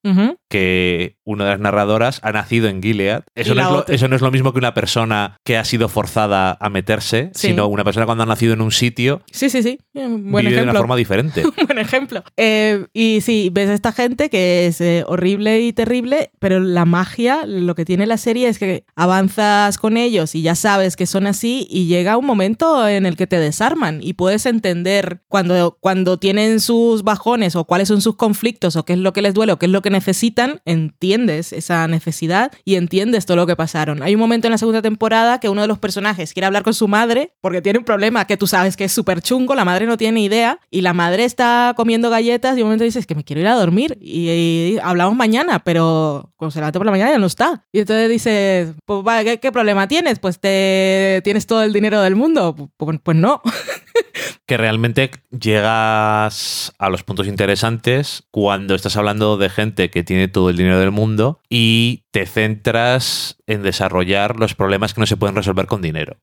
Que una de las narradoras ha nacido en Gilead. Eso, no es, lo, eso no es lo mismo que una persona que ha sido forzada a meterse, Sí. sino una persona cuando ha nacido en un sitio Sí, sí, sí. Eh, Buen vive de ejemplo. una forma diferente. [LAUGHS] buen ejemplo. Eh, y sí, ves a esta gente que es eh, horrible y terrible, pero la magia, lo que tiene la serie es que avanzas con ellos y ya sabes que son así y llega un momento en el que te desarman y puedes entender cuando, cuando tienen sus bajones o cuáles son sus conflictos o qué es lo que les duele o qué es lo que necesitan, entiendes esa necesidad y entiendes todo lo que pasaron. Hay un momento en la segunda temporada que uno de los personajes quiere hablar con su madre porque tiene un problema que tú sabes que es súper chungo, la madre no tiene idea y la madre está comiendo galletas y un momento dices que me quiero ir a dormir y, y hablamos mañana, pero cuando se levanta por la mañana ya no está. Y entonces dices, pues vale, ¿qué, qué problema tienes? Pues te tienes todo el dinero del mundo. Pues, pues no. [LAUGHS] [LAUGHS] que realmente llegas a los puntos interesantes cuando estás hablando de gente que tiene todo el dinero del mundo y te centras en desarrollar los problemas que no se pueden resolver con dinero.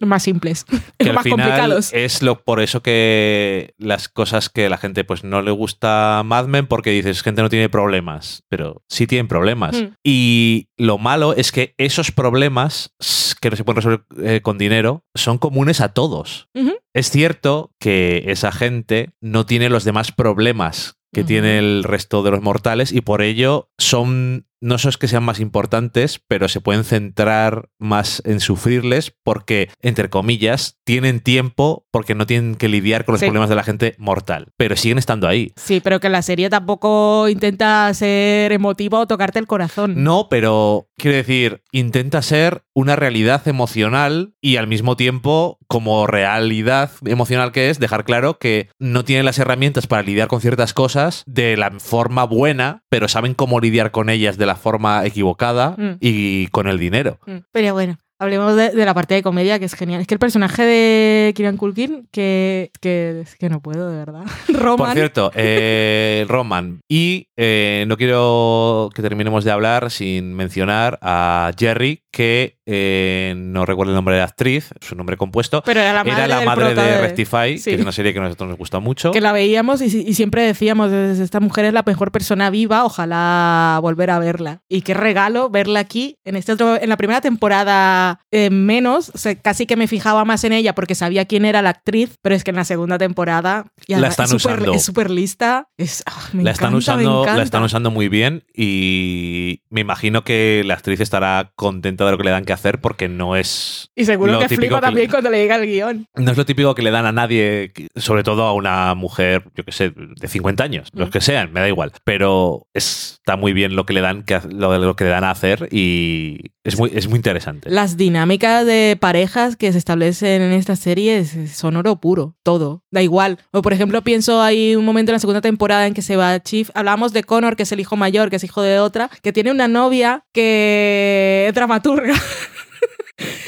Más simples, [LAUGHS] que al más final complicados. es lo por eso que las cosas que la gente pues no le gusta Mad Men porque dices gente no tiene problemas pero sí tienen problemas Mm. y lo malo es que esos problemas que no se pueden resolver eh, con dinero son comunes a todos es cierto que esa gente no tiene los demás problemas que tiene el resto de los mortales y por ello son no son que sean más importantes, pero se pueden centrar más en sufrirles porque, entre comillas, tienen tiempo porque no tienen que lidiar con los Sí. problemas de la gente mortal, pero siguen estando ahí. Sí, pero que la serie tampoco intenta ser emotiva o tocarte el corazón. No, pero quiero decir, intenta ser una realidad emocional y al mismo tiempo, como realidad emocional que es, dejar claro que no tienen las herramientas para lidiar con ciertas cosas de la forma buena, pero saben cómo lidiar con ellas de la forma equivocada Mm. y con el dinero. Mm, Pero bueno, hablemos de, la parte de comedia, que es genial. Es que el personaje de Kieran Culkin, que, que, es que no puedo, de verdad. [LAUGHS] Roman. Por cierto, eh, Roman. Y eh, no quiero que terminemos de hablar sin mencionar a Jerry, que eh, no recuerdo el nombre de la actriz, su nombre compuesto. pero era la madre, Era la madre prota de Rectify, sí. que es una serie que a nosotros nos gusta mucho. Que la veíamos y, y siempre decíamos, "Es- esta mujer es la mejor persona viva, ojalá volver a verla. Y qué regalo verla aquí, en este otro, en la primera temporada eh, menos, o sea, casi que me fijaba más en ella porque sabía quién era la actriz, pero es que en la segunda temporada La están es súper- usando. es súper lista. Es, ah, me la están, encanta, me usando, la encanta. están usando muy bien y me imagino que la actriz estará contenta de lo que le dan que hacer porque no es Y seguro lo que flipa también le- cuando le llega el guion. no es lo típico que le dan a nadie, sobre todo a una mujer, yo que sé, de 50 años, los Mm. que sean, me da igual. Pero está muy bien lo que le dan, que, lo, lo que le dan a hacer y es muy, es muy interesante. Las dinámicas de parejas que se establecen en esta serie son oro puro, todo, da igual. O por ejemplo, pienso hay un momento en la segunda temporada en que se va Chief, hablamos de Connor, que es el hijo mayor, que es hijo de otra, que tiene una novia que es dramaturga. olur ya.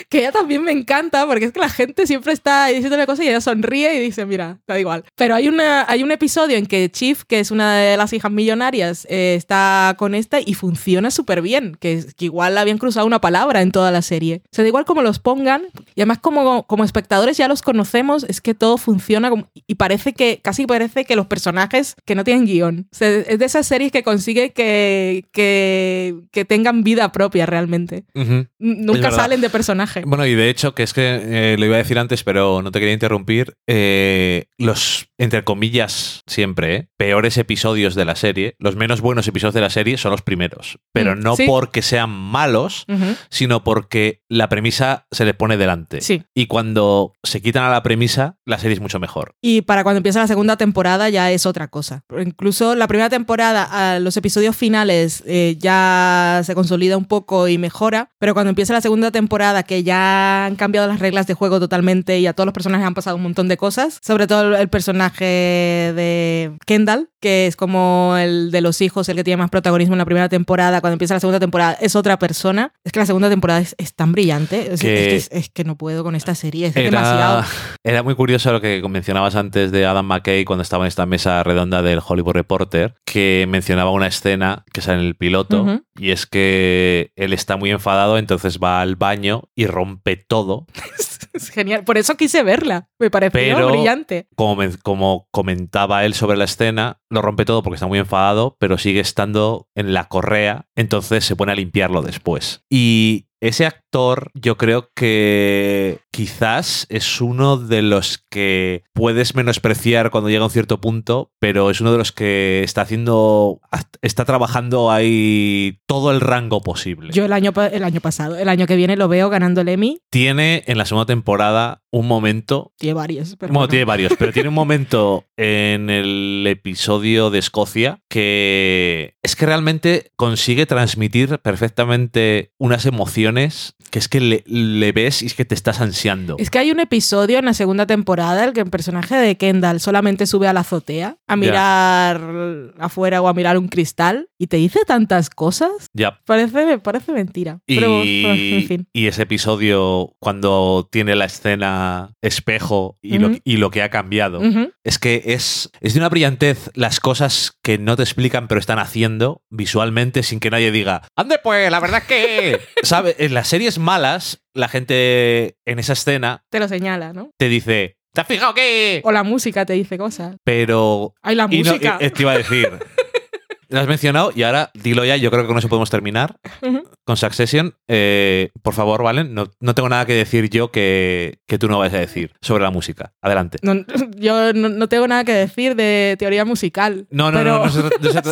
Que ella también me encanta porque es que la gente siempre está diciendo una cosa y ella sonríe y dice, mira, da igual. Pero hay, una, hay un episodio en que Chief, que es una de las hijas millonarias, eh, está con esta y funciona súper bien, que, que, igual habían cruzado una palabra en toda la serie. O sea, da igual como los pongan, y además como, como espectadores ya los conocemos, es que todo funciona como, y parece que, casi parece que los personajes que no tienen guion. O sea, es de esas series que consigue que, que, que tengan vida propia realmente. Uh -huh. Nunca salen de personaje. Bueno, y de hecho, que es que eh, lo iba a decir antes, pero no te quería interrumpir, eh, los, entre comillas, siempre, ¿eh? peores episodios de la serie, los menos buenos episodios de la serie son los primeros, pero Mm, no sí. porque sean malos, Uh -huh. sino porque la premisa se le pone delante. Sí. Y cuando se quitan a la premisa, la serie es mucho mejor. Y para cuando empieza la segunda temporada ya es otra cosa. Incluso la primera temporada, a los episodios finales eh, ya se consolida un poco y mejora, pero cuando empieza la segunda temporada, que ya han cambiado las reglas de juego totalmente y a todos los personajes han pasado un montón de cosas, sobre todo el personaje de Kendall, que es como el de los hijos, el que tiene más protagonismo en la primera temporada, cuando empieza la segunda temporada es otra persona. Es que la segunda temporada es, es tan brillante, es Que- es, que, es que no puedo con esta serie, es demasiado. Era, era muy curioso lo que mencionabas antes de Adam McKay cuando estaba en esta mesa redonda del Hollywood Reporter, que mencionaba una escena que sale en el piloto, y es que él está muy enfadado, entonces va al baño y rompe todo. [LAUGHS] Es genial. Por eso quise verla. Me pareció Pero- brillante. Como comentaba él sobre la escena, lo rompe todo porque está muy enfadado, pero sigue estando en la correa, entonces se pone a limpiarlo después. Y ese actor yo creo que quizás es uno de los que puedes menospreciar cuando llega a un cierto punto, pero es uno de los que está haciendo, está trabajando ahí todo el rango posible. Yo el año, el año pasado, el año que viene lo veo ganando el Emmy. Tiene en la segunda temporada un momento Tiene varios. Pero Bueno, bueno. tiene varios, pero tiene un [LAUGHS] momento en el episodio de Escocia que es que realmente consigue transmitir perfectamente unas emociones que es que le, le ves y es que te estás ansiando. Es que hay un episodio en la segunda temporada en el que el personaje de Kendall solamente sube a la azotea a mirar afuera o a mirar un cristal y te dice tantas cosas. Ya. Parece, parece mentira. Y, Pero, en fin. y ese episodio, cuando tiene la escena espejo y, lo, y lo que ha cambiado, es que es, es de una brillantez las cosas que no te explican pero están haciendo visualmente sin que nadie diga, ande pues, la verdad es que... [LAUGHS] ¿Sabes? En las series malas, la gente en esa escena Te lo señala, ¿no? te dice, ¿te has fijado que...? O la música te dice cosas. Pero... Ay, la no- música. eh, te iba a decir... Lo has mencionado y ahora dilo ya, yo creo que con eso podemos terminar Ujú. con Succession. Eh, por favor, Valen, no, no tengo nada que decir yo que, que tú no vayas a decir sobre la música. Adelante. No, yo no, no tengo nada que decir de teoría musical. No, no, pero no, no, se,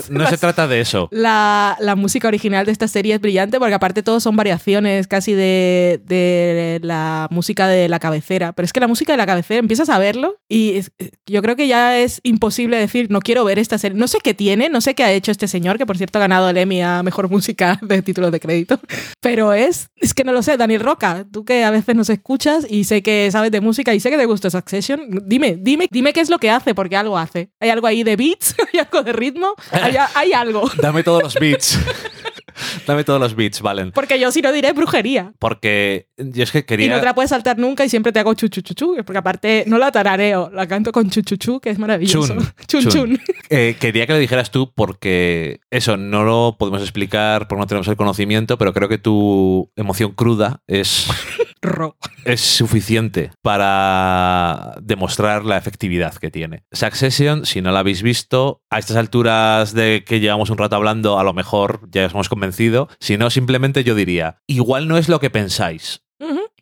se no se [LAUGHS] trata de eso. La, la música original de esta serie es brillante porque aparte todos son variaciones casi de, de la música de la cabecera. Pero es que la música de la cabecera empiezas a verlo y es- yo creo que ya es imposible decir no quiero ver esta serie. No sé qué tiene, no sé qué ha hecho este señor, que por cierto ha ganado el Emmy a Mejor Música [LAUGHS] de títulos de crédito. Pero es, es que no lo sé, Daniel Roca, tú que a veces nos escuchas y sé que sabes de música y sé que te gusta Succession, dime, dime, dime qué es lo que hace, porque algo hace. ¿Hay algo ahí de beats? [LAUGHS] ¿Hay algo de ritmo? ¿Hay, hay algo? Dame todos los beats. [LAUGHS] [LAUGHS] Dame todos los beats, Valen. Porque yo si no diré brujería. Porque yo es que Y no quería. te la puedes saltar nunca y siempre te hago chuchuchuchu. Porque aparte no la tarareo, la canto con chuchuchu, que es maravilloso. Chun, [LAUGHS] chun. chun. chun. eh, quería que lo dijeras tú porque eso no lo podemos explicar porque no tenemos el conocimiento, pero creo que tu emoción cruda es, Es suficiente para demostrar la efectividad que tiene. Succession, si no la habéis visto, a estas alturas de que llevamos un rato hablando, a lo mejor ya os hemos convencido. Si no, simplemente yo diría, igual no es lo que pensáis.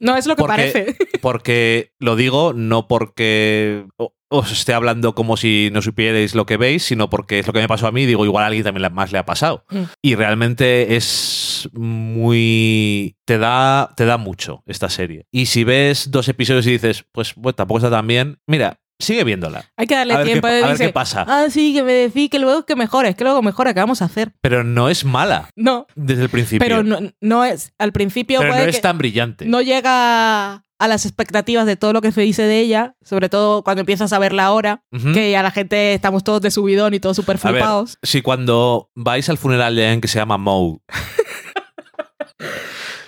No es lo que Porque- parece. [LAUGHS] Porque lo digo no porque os esté hablando como si no supierais lo que veis, sino porque es lo que me pasó a mí. Digo, igual a alguien también más le ha pasado. Mm. Y realmente es muy. Te da, te da mucho esta serie. Y si ves dos episodios y dices, pues bueno, tampoco está tan bien, mira, sigue viéndola. Hay que darle A ver, qué, tiempo. a ver dice, qué pasa. Ah, sí, que me decís que luego que mejores, que luego mejora, ¿qué vamos a hacer? Pero no es mala No, desde el principio. pero no, no es. Al principio Pero no es que tan brillante. no llega a las expectativas de todo lo que se dice de ella, sobre todo cuando empiezas a verla ahora, Ujú. que ya la gente estamos todos de subidón y todos súper A flipados. si cuando vais al funeral de alguien que se llama Moe [LAUGHS]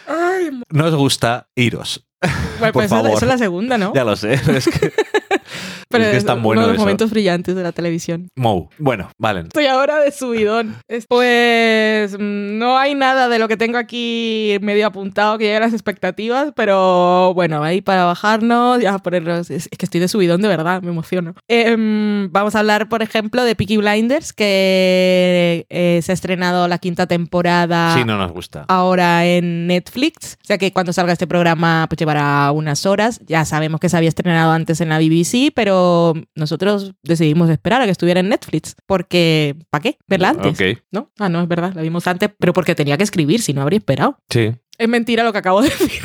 Ay, no os gusta, iros. Bueno, [LAUGHS] Por pues favor. esa es la segunda, ¿no? Ya lo sé, es que, [LAUGHS] [LAUGHS] Pero es que es tan bueno uno de los eso. momentos brillantes de la televisión. Mou. Bueno, valen. Estoy ahora de subidón. Es- Pues mm, no hay nada de lo que tengo aquí medio apuntado que llegue a las expectativas, pero bueno, ahí para bajarnos, ya ponernos. Es, es que estoy de subidón de verdad, me emociono. Em, vamos a hablar, por ejemplo, de Peaky Blinders, que eh, se ha estrenado la quinta temporada Sí, no nos gusta. ahora en Netflix. O sea que cuando salga este programa, pues llevará unas horas. Ya sabemos que se había estrenado antes en la BBC, pero nosotros decidimos esperar a que estuviera en Netflix. Porque, ¿para qué? Verla antes. Ok. ¿No? Ah, no, es verdad, la vimos antes, pero porque tenía que escribir, si no habría esperado. Sí. Es mentira lo que acabo de [LAUGHS] decir.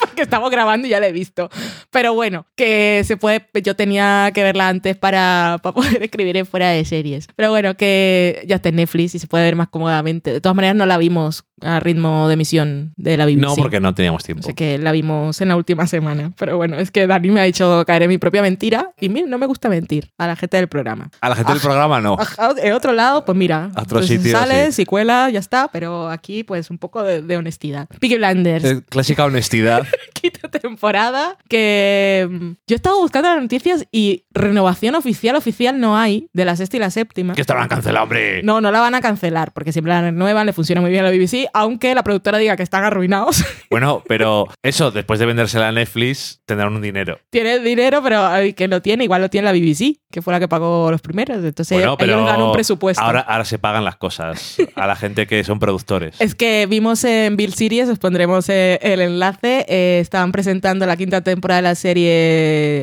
Porque estamos grabando y ya la he visto. Pero bueno, que se puede. Yo tenía que verla antes para, para poder [LAUGHS] escribir en fuera de series. Pero bueno, que ya está en Netflix y se puede ver más cómodamente. De todas maneras, no la vimos a ritmo de emisión de la BBC. No, porque no teníamos tiempo. Así que la vimos en la última semana. Pero bueno, es que Dani me ha dicho caer en mi propia mentira. Y mira, no me gusta mentir a la gente del programa. A la gente del Ah. programa no. En otro lado, pues mira, A otro pues sitio, sale, sí. cuela, ya está, pero aquí pues un poco de, de honestidad. Peaky Blinders, Eh, Clásica honestidad. [LAUGHS] quinta temporada, que mm, yo he estado buscando las noticias y renovación oficial, oficial no hay de la sexta y la séptima. que han cancelado, hombre. No, no la van a cancelar, porque siempre la renuevan, le funciona muy bien a la BBC, aunque la productora diga que están arruinados. [LAUGHS] Bueno, pero eso, después de vendérsela a Netflix, tendrán un dinero. tiene dinero, pero que lo tiene, igual lo tiene la BBC, que fue la que pagó los primeros. Entonces bueno, pero ellos dan un presupuesto. Ahora, ahora se pagan las cosas a la gente que son productores. Es que vimos en Bill Series, os pondremos eh, el enlace, eh, estaban presentando la quinta temporada de la serie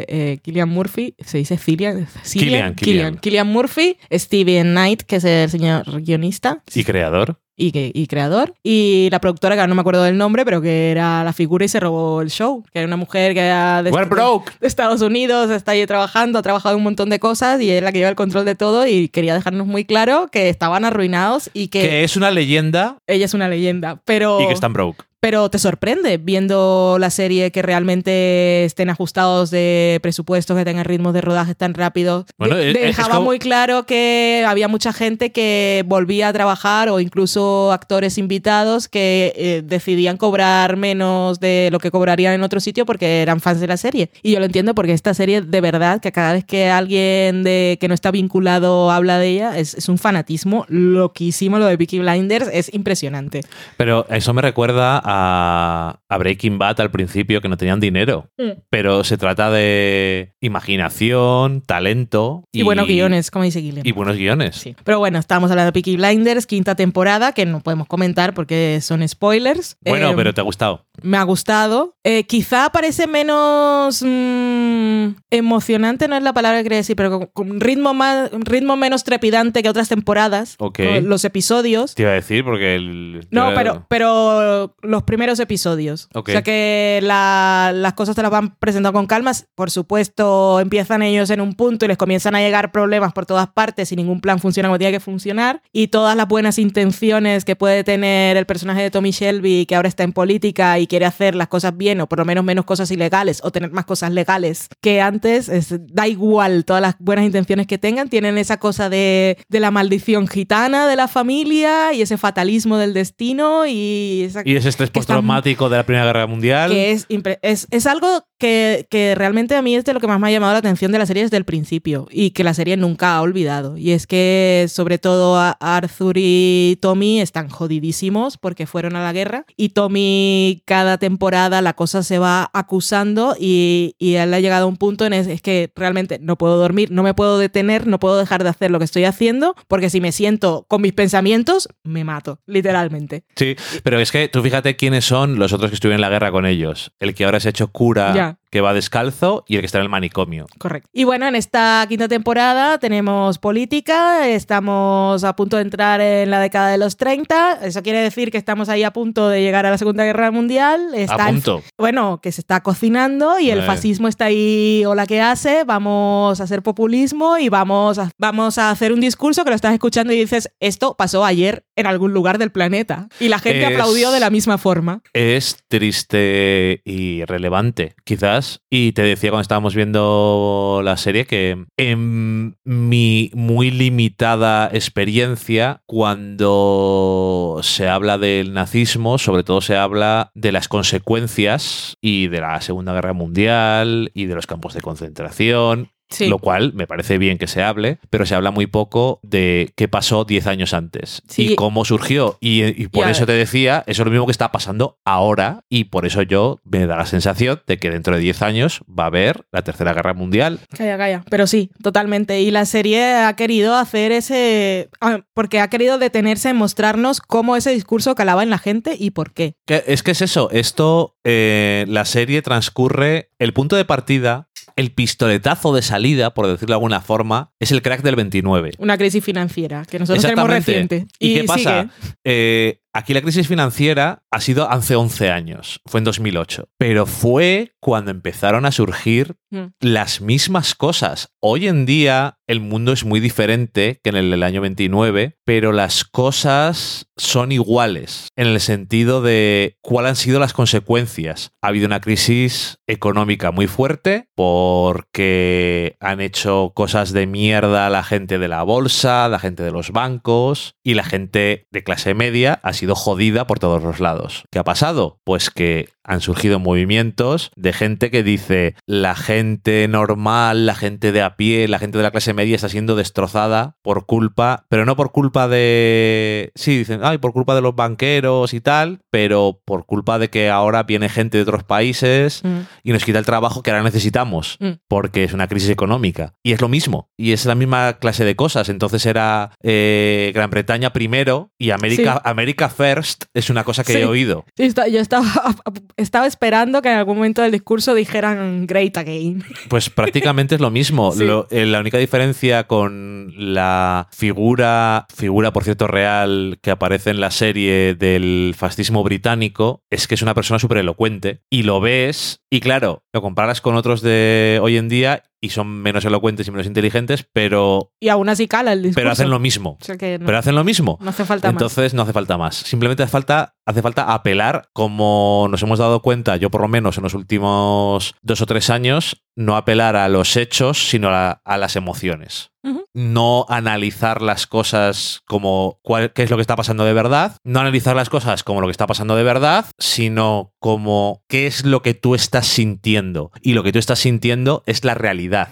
eh, Killian Murphy, ¿se dice Cillian? Killian. Killian. Killian Murphy, Steven Knight, que es el señor guionista Y creador. Y, que- y creador, y la productora, que ahora no me acuerdo del nombre, pero que era la figura y se robó el show, que era una mujer que era de, broke. de Estados Unidos, está ahí trabajando, ha trabajado un montón de cosas y es la que lleva el control de todo y quería dejarnos muy claro que estaban arruinados y que Que es una leyenda ella es una leyenda, pero, y que están broke. Pero te sorprende viendo la serie que realmente estén ajustados de presupuestos, que tengan ritmos de rodaje tan rápidos. Bueno, De- es- es dejaba como- muy claro que había mucha gente que volvía a trabajar o incluso actores invitados que eh, decidían cobrar menos de lo que cobrarían en otro sitio porque eran fans de la serie. Y yo lo entiendo porque esta serie de verdad que cada vez que alguien de, que no está vinculado habla de ella es, es un fanatismo loquísimo lo de Peaky Blinders, es impresionante. Pero eso me recuerda a, a Breaking Bad al principio, que no tenían dinero. Mm. Pero se trata de imaginación, talento Y, buenos guiones, como dice Guillermo. Y buenos guiones. Sí. Pero bueno, estamos hablando de Peaky Blinders, quinta temporada, que no podemos comentar porque son spoilers. Bueno, Eh, pero te ha gustado. Me ha gustado. Eh, quizá parece menos mm, emocionante, no es la palabra que quería decir, pero con, con un ritmo, más, ritmo menos trepidante que otras temporadas. Los episodios. Te iba a decir porque el... No, pero, pero los primeros episodios. Ok. O sea que la- las cosas te las van presentando con calmas. Por supuesto, empiezan ellos en un punto y les comienzan a llegar problemas por todas partes y ningún plan funciona como tiene que funcionar. Y todas las buenas intenciones que puede tener el personaje de Tommy Shelby, que ahora está en política y quiere hacer las cosas bien, o por lo menos menos cosas ilegales, o tener más cosas legales que antes, es- da igual todas las buenas intenciones que tengan, tienen esa cosa de, de la maldición gitana de la familia y ese fatalismo del destino y esa Y ese estrés postraumático de la Primera Guerra Mundial. que es, es, es algo que, que realmente a mí es de lo que más me ha llamado la atención de la serie desde el principio y que la serie nunca ha olvidado. Y es que sobre todo a- Arthur y Tommy están jodidísimos porque fueron a la guerra y Tommy cada temporada la cosa se va acusando y, y él ha llegado a un punto en es, es que realmente no puedo dormir, no me puedo detener, no puedo dejar de hacer lo que estoy haciendo porque si me siento con mis pensamientos me mato, literalmente. Sí, pero es que tú fíjate quiénes son los otros que estuvieron en la guerra con ellos. El que ahora se ha hecho cura, Ya. меня que va descalzo, y el que está en el manicomio. Correcto. Y bueno, en esta quinta temporada tenemos política, estamos a punto de entrar en la década de los 30, eso quiere decir que estamos ahí a punto de llegar a la Segunda Guerra Mundial. Está a el- punto. bueno, que se está cocinando y el Eh. fascismo está ahí o la que hace, vamos a hacer populismo y vamos a, vamos a hacer un discurso que lo estás escuchando y dices, esto pasó ayer en algún lugar del planeta. Y la gente Es- aplaudió de la misma forma. Es triste y relevante. Quizás Y te decía cuando estábamos viendo la serie que en mi muy limitada experiencia, cuando se habla del nazismo, sobre todo se habla de las consecuencias y de la Segunda Guerra Mundial y de los campos de concentración Sí. lo cual me parece bien que se hable, pero se habla muy poco de qué pasó 10 años antes Sí. y cómo surgió. Y, y por eso te decía, eso es lo mismo que está pasando ahora y por eso yo me da la sensación de que dentro de 10 años va a haber la Tercera Guerra Mundial. Calla, calla. Pero sí, totalmente. Y la serie ha querido hacer ese... ah, Porque ha querido detenerse en mostrarnos cómo ese discurso calaba en la gente y por qué. Es que es eso, esto, eh, la serie transcurre, el punto de partida, el pistoletazo de salida, por decirlo de alguna forma, es el crack del 29. Una crisis financiera que nosotros tenemos reciente. ¿Y, qué pasa? Eh, aquí la crisis financiera ha sido hace 11 años, fue en 2008, pero fue cuando empezaron a surgir Mm. las mismas cosas. Hoy en día el mundo es muy diferente que en el del año 29, pero las cosas son iguales en el sentido de cuáles han sido las consecuencias. Ha habido una crisis económica muy fuerte porque han hecho cosas de mierda la gente de la bolsa, la gente de los bancos y la gente de clase media ha sido jodida por todos los lados. ¿Qué ha pasado? Pues que han surgido movimientos de gente que dice la gente normal, la gente de a pie, la gente de la clase media está siendo destrozada por culpa, pero no por culpa de... Sí, dicen, ay, por culpa de los banqueros y tal, pero por culpa de que ahora viene gente de otros países Mm. y nos quita el trabajo que ahora necesitamos, Mm. porque es una crisis económica. Y es lo mismo, y es la misma clase de cosas. Entonces era eh, Gran Bretaña primero y América, Sí. America First es una cosa que Sí. he oído. Sí, está- yo estaba, [LAUGHS] estaba esperando que en algún momento del discurso dijeran Great Again. Pues prácticamente es lo mismo. [LAUGHS] Lo- eh, la única diferencia con la figura, figura por cierto real que aparece en la serie del fascismo británico es que es una persona súper elocuente y lo ves y claro, lo comparas con otros de hoy en día y son menos elocuentes y menos inteligentes, pero, Y aún así cala el discurso. pero hacen lo mismo. O sea que no, Pero hacen lo mismo. no hace falta más. Entonces no hace falta más. Simplemente hace falta, hace falta apelar, como nos hemos dado cuenta, yo por lo menos en los últimos dos o tres años, no apelar a los hechos, sino a, a las emociones. No analizar las cosas como cuál, qué es lo que está pasando de verdad, no analizar las cosas como lo que está pasando de verdad, sino como qué es lo que tú estás sintiendo. Y lo que tú estás sintiendo es la realidad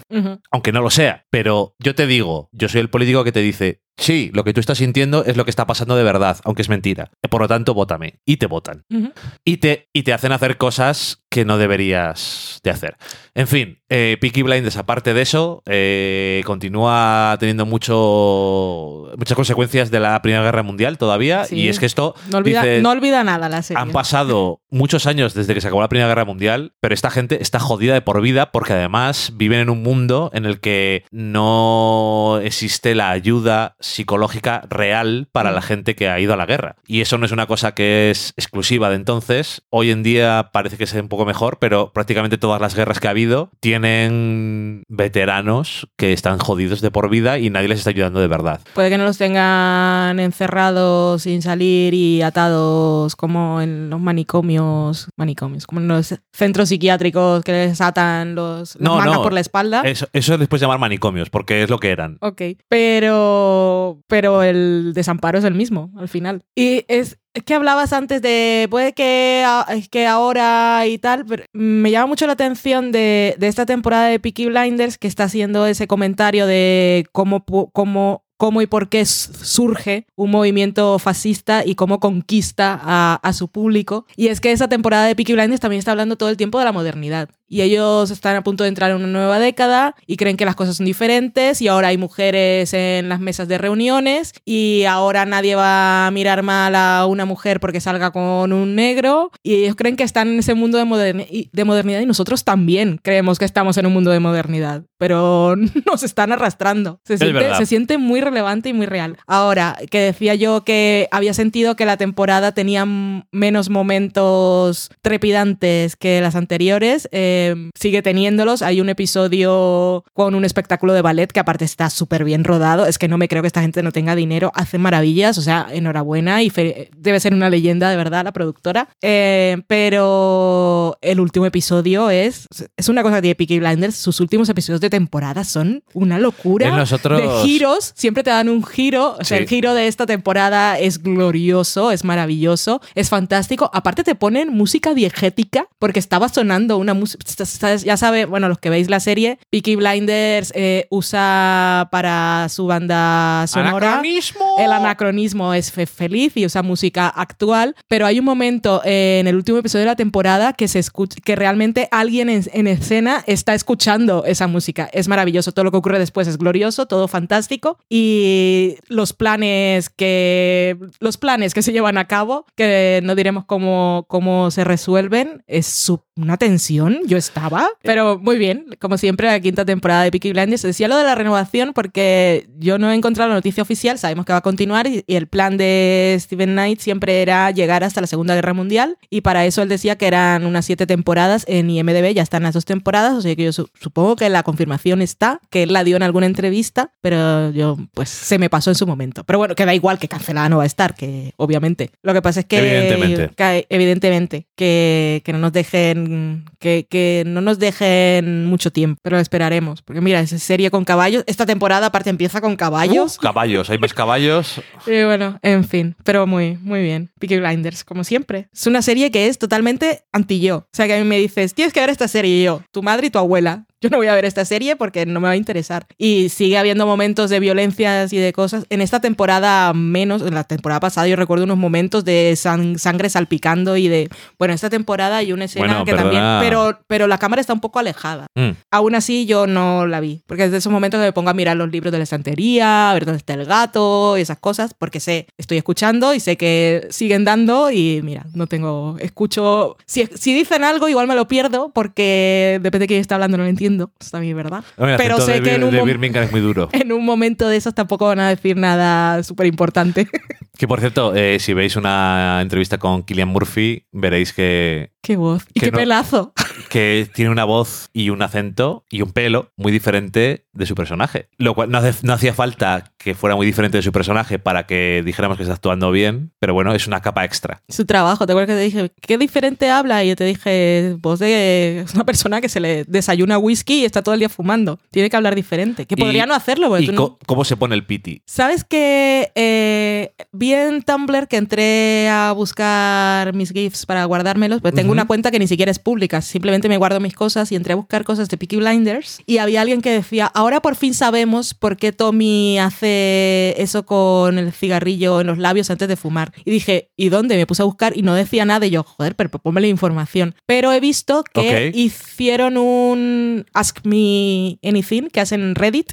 aunque no lo sea. Pero yo te digo, yo soy el político que te dice, sí, lo que tú estás sintiendo es lo que está pasando de verdad, aunque es mentira. Por lo tanto, vótame. Y te votan. Y te, y te hacen hacer cosas que no deberías de hacer. En fin, eh, Peaky Blinders, aparte de eso, eh, continúa teniendo mucho, muchas consecuencias de la Primera Guerra Mundial todavía. Sí. Y es que esto... No, olvida, dices, no olvida nada la serie. han pasado muchos años desde que se acabó la Primera Guerra Mundial, pero esta gente está jodida de por vida porque además viven en un mundo en el que no existe la ayuda psicológica real para la gente que ha ido a la guerra. Y eso no es una cosa que es exclusiva de entonces. Hoy en día parece que es un poco mejor, pero prácticamente todas las guerras que ha habido tienen veteranos que están jodidos de por vida y nadie les está ayudando de verdad. Puede que no los tengan encerrados sin salir y atados como en los manicomios, manicomios, como en los centros psiquiátricos que les atan los, No, no. por la espalda. Eso, eso les puedes llamar manicomios, porque es lo que eran. Ok, pero, pero el desamparo es el mismo al final. Y es, es que hablabas antes de, puede que, que ahora y tal, pero me llama mucho la atención de, de esta temporada de Peaky Blinders que está haciendo ese comentario de cómo, cómo, cómo y por qué surge un movimiento fascista y cómo conquista a, a su público. Y es que esa temporada de Peaky Blinders también está hablando todo el tiempo de la modernidad. Y ellos están a punto de entrar en una nueva década y creen que las cosas son diferentes y ahora hay mujeres en las mesas de reuniones y ahora nadie va a mirar mal a una mujer porque salga con un negro y ellos creen que están en ese mundo de, moderni- de modernidad y nosotros también creemos que estamos en un mundo de modernidad. Pero [LAUGHS] nos están arrastrando. Se siente, se siente muy relevante y muy real. Ahora, que decía yo que había sentido que la temporada tenía menos momentos trepidantes que las anteriores, eh, sigue teniéndolos. Hay un episodio con un espectáculo de ballet que aparte está súper bien rodado. Es que no me creo que esta gente no tenga dinero. Hace maravillas, o sea, enhorabuena y debe ser una leyenda de verdad la productora. Eh, pero el último episodio es, es una cosa que tiene Peaky Blinders. Sus últimos episodios de temporada son una locura. Nosotros... De giros, siempre te dan un giro. O sea, el giro de esta temporada es glorioso, es maravilloso, es fantástico. Aparte te ponen música diegética porque estaba sonando una música, ya sabe, bueno, los que veis la serie, Peaky Blinders eh, usa para su banda sonora ¿Anacronismo? el anacronismo es feliz y usa música actual, pero hay un momento en el último episodio de la temporada que se escucha, que realmente alguien en, en escena está escuchando esa música. Es maravilloso, todo lo que ocurre después es glorioso, todo fantástico y los planes que los planes que se llevan a cabo, que no diremos cómo, cómo se resuelven, es una tensión. Yo estaba, pero muy bien, como siempre la quinta temporada de Peaky Blinders. Decía lo de la renovación porque yo no he encontrado la noticia oficial, sabemos que va a continuar y, el plan de Steven Knight siempre era llegar hasta la Segunda Guerra Mundial y para eso él decía que eran unas siete temporadas en IMDB, ya están las dos temporadas, o sea que yo supongo que la confirmación está, que él la dio en alguna entrevista, pero yo pues se me pasó en su momento. Pero bueno, que da igual que cancelada no va a estar, que obviamente. Lo que pasa es que evidentemente, que, evidentemente, que, que no nos dejen que, que, no nos dejen mucho tiempo, pero lo esperaremos. Porque mira, es serie con caballos. Esta temporada aparte empieza con caballos. caballos, hay más caballos. [LAUGHS] Y bueno, en fin, pero muy, muy bien. Peaky Blinders, como siempre. Es una serie que es totalmente anti-yo. O sea que a mí me dices, tienes que ver esta serie y yo, tu madre y tu abuela yo no voy a ver esta serie porque no me va a interesar. Y sigue habiendo momentos de violencias y de cosas. En esta temporada menos, en la temporada pasada yo recuerdo unos momentos de sangre salpicando y de... Bueno, esta temporada hay una escena que también... Pero, pero la cámara está un poco alejada. Mm. Aún así yo no la vi. Porque desde esos momentos me pongo a mirar los libros de la estantería, a ver dónde está el gato y esas cosas, porque sé, estoy escuchando y sé que siguen dando y mira, no tengo... Escucho... Si, si dicen algo igual me lo pierdo porque depende de quién está hablando, no lo entiendo está bien, ¿verdad? Pero sé que en un, es muy duro. [LAUGHS] en un momento de esos tampoco van a decir nada súper importante. [LAUGHS] Que por cierto, eh, si veis una entrevista con Killian Murphy, veréis que. ¡Qué voz! ¡Y qué pelazo! Que tiene una voz y un acento y un pelo muy diferente de su personaje. Lo cual no, no, hacía falta que fuera muy diferente de su personaje para que dijéramos que está actuando bien, pero bueno, es una capa extra. Su trabajo, ¿te acuerdas que te dije qué diferente habla? Y yo te dije, voz de una persona que se le desayuna whisky y está todo el día fumando. Tiene que hablar diferente. Que podría no hacerlo. ¿Y cómo se pone el piti? ¿Sabes que eh, vi en Tumblr que entré a buscar mis GIFs para guardármelos? Pues tengo una cuenta que ni siquiera es pública, simplemente me guardo mis cosas y entré a buscar cosas de Peaky Blinders y había alguien que decía, ahora por fin sabemos por qué Tommy hace eso con el cigarrillo en los labios antes de fumar. Y dije, ¿y dónde? Me puse a buscar y no decía nada y yo, joder, pero ponme la información. Pero he visto que hicieron un Ask Me Anything que hacen en Reddit.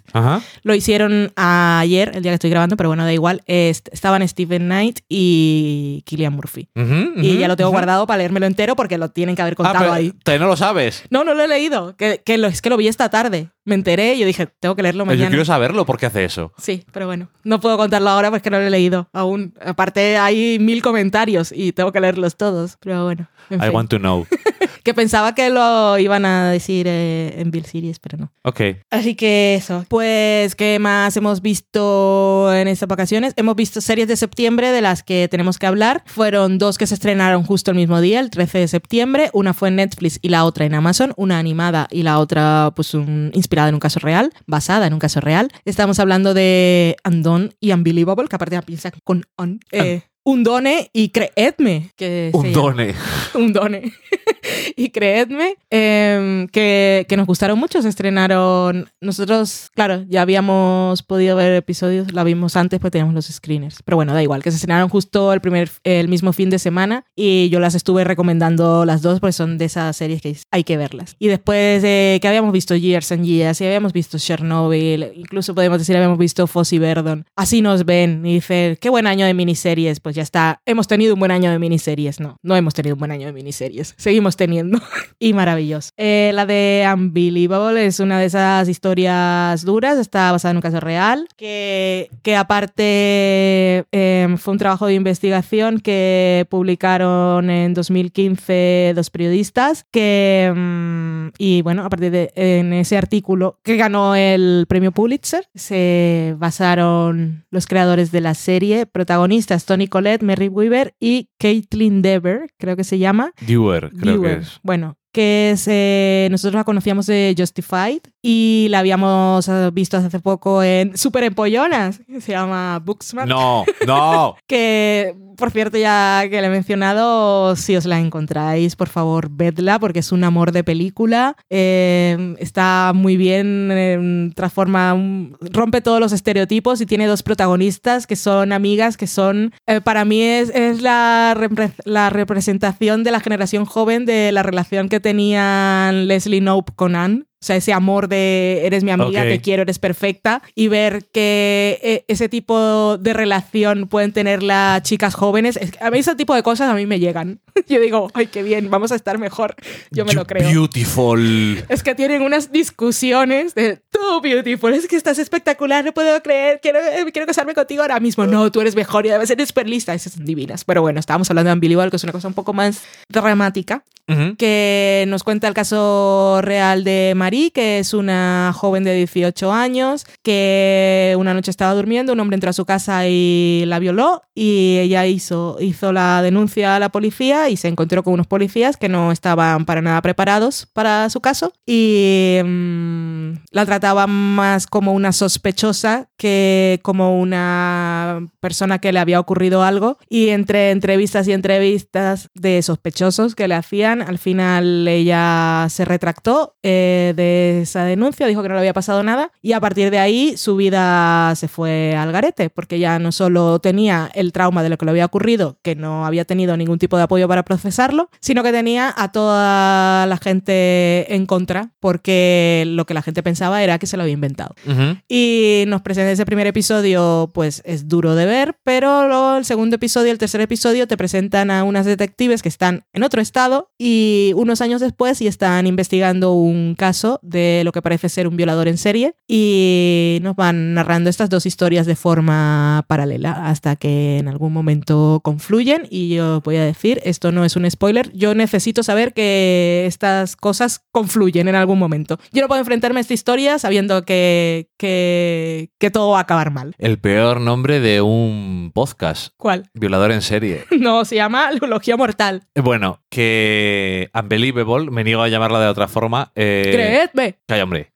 Lo hicieron ayer, el día que estoy grabando, pero bueno, da igual. estaban Steven Knight y Killian Murphy. y ya lo tengo guardado para leérmelo entero porque lo tienen que haber ah, contado ahí. ¿Te no lo sabes? No, no lo he leído. Que, lo, es que lo vi esta tarde me enteré y yo dije, tengo que leerlo mañana. Yo quiero saberlo, ¿por qué hace eso? Sí, pero bueno, no puedo contarlo ahora porque no lo he leído aún. Aparte hay mil comentarios y tengo que leerlos todos, pero bueno. I want to know. [LAUGHS] que pensaba que lo iban a decir eh, en Bill Series, pero no. Ok. Así que eso. Pues, ¿qué más hemos visto en estas vacaciones? Hemos visto series de septiembre de las que tenemos que hablar. Fueron dos que se estrenaron justo el mismo día, el 13 de septiembre. Una fue en Netflix y la otra en Amazon. Una animada y la otra, pues, un, inspirada en un caso real, basada en un caso real. Estamos hablando de Andon y Unbelievable, que aparte piensa con On. Eh, un done y creedme que un done un done [LAUGHS] y creedme em, que, que, nos gustaron mucho se estrenaron. Nosotros claro ya habíamos podido ver episodios la vimos antes pues teníamos los screeners. Pero bueno da igual que se estrenaron justo el primer el mismo fin de semana y yo las estuve recomendando las dos porque son de esas series que hay que verlas. Y después de que habíamos visto Years and Years y habíamos visto Chernobyl incluso podemos decir habíamos visto Fossey Verdon así nos ven y dicen qué buen año de miniseries pues ya está, hemos tenido un buen año de miniseries. No, no hemos tenido un buen año de miniseries. Seguimos teniendo. [LAUGHS] y maravilloso. Eh, la de Unbelievable es una de esas historias duras, está basada en un caso real, que, que aparte eh, fue un trabajo de investigación que publicaron en 2015 dos periodistas, que, mm, y bueno, a partir de en ese artículo que ganó el premio Pulitzer, se basaron los creadores de la serie, protagonistas Tony Collette, Mary Weaver y Caitlin Dever, creo que se llama. Dewar, creo que es. Bueno, que es, eh, nosotros la conocíamos de Justified y la habíamos eh, visto hace poco en Super Empollonas, que se llama Booksmart. No, no. [LAUGHS] Que, por cierto, ya que la he mencionado, si os la encontráis, por favor, vedla, porque es un amor de película. Eh, está muy bien, eh, transforma, rompe todos los estereotipos y tiene dos protagonistas que son amigas, que son, eh, para mí es, es la, repre- la representación de la generación joven de la relación que tenían Leslie Knope con Anne. O sea, ese amor de eres mi amiga, Ok. te quiero, eres perfecta. Y ver que eh, ese tipo de relación pueden tener las chicas jóvenes. Es que a mí ese tipo de cosas a mí me llegan. [LAUGHS] Yo digo, ay, qué bien, vamos a estar mejor. Yo me You lo creo. Beautiful. Es que tienen unas discusiones de tú, beautiful, es que estás espectacular, no puedo creer, quiero, eh, quiero casarme contigo ahora mismo. No, tú eres mejor y además eres súper lista. Esas son divinas. Pero bueno, estábamos hablando de Unbelievable, que es una cosa un poco más dramática Ujú. que nos cuenta el caso real de Marie, que es una joven de 18 años, que una noche estaba durmiendo, un hombre entró a su casa y la violó y ella hizo, hizo la denuncia a la policía y se encontró con unos policías que no estaban para nada preparados para su caso y mm, la trataban más como una sospechosa que como una persona que le había ocurrido algo y entre entrevistas y entrevistas de sospechosos que le hacían, al final ella se retractó eh, de esa denuncia, dijo que no le había pasado nada y a partir de ahí su vida se fue al garete porque ya no solo tenía el trauma de lo que le había ocurrido, que no había tenido ningún tipo de apoyo para procesarlo, sino que tenía a toda la gente en contra porque lo que la gente pensaba era que se lo había inventado. Ujú. Y nos presenta ese primer episodio, pues es duro de ver, pero luego el segundo episodio y el tercer episodio te presentan a unas detectives que están en otro estado y unos años después y están investigando un caso de lo que parece ser un violador en serie y nos van narrando estas dos historias de forma paralela hasta que en algún momento confluyen y yo voy a decir, esto no es un spoiler, yo necesito saber que estas cosas confluyen en algún momento. Yo no puedo enfrentarme a esta historia sabiendo que, que, que todo va a acabar mal. El peor nombre de un podcast. ¿Cuál? Violador en serie. [LAUGHS] No, se llama Lulogía Mortal. Bueno, que Unbelievable, me niego a llamarla de otra forma. Eh, Creedme. Calla, hombre.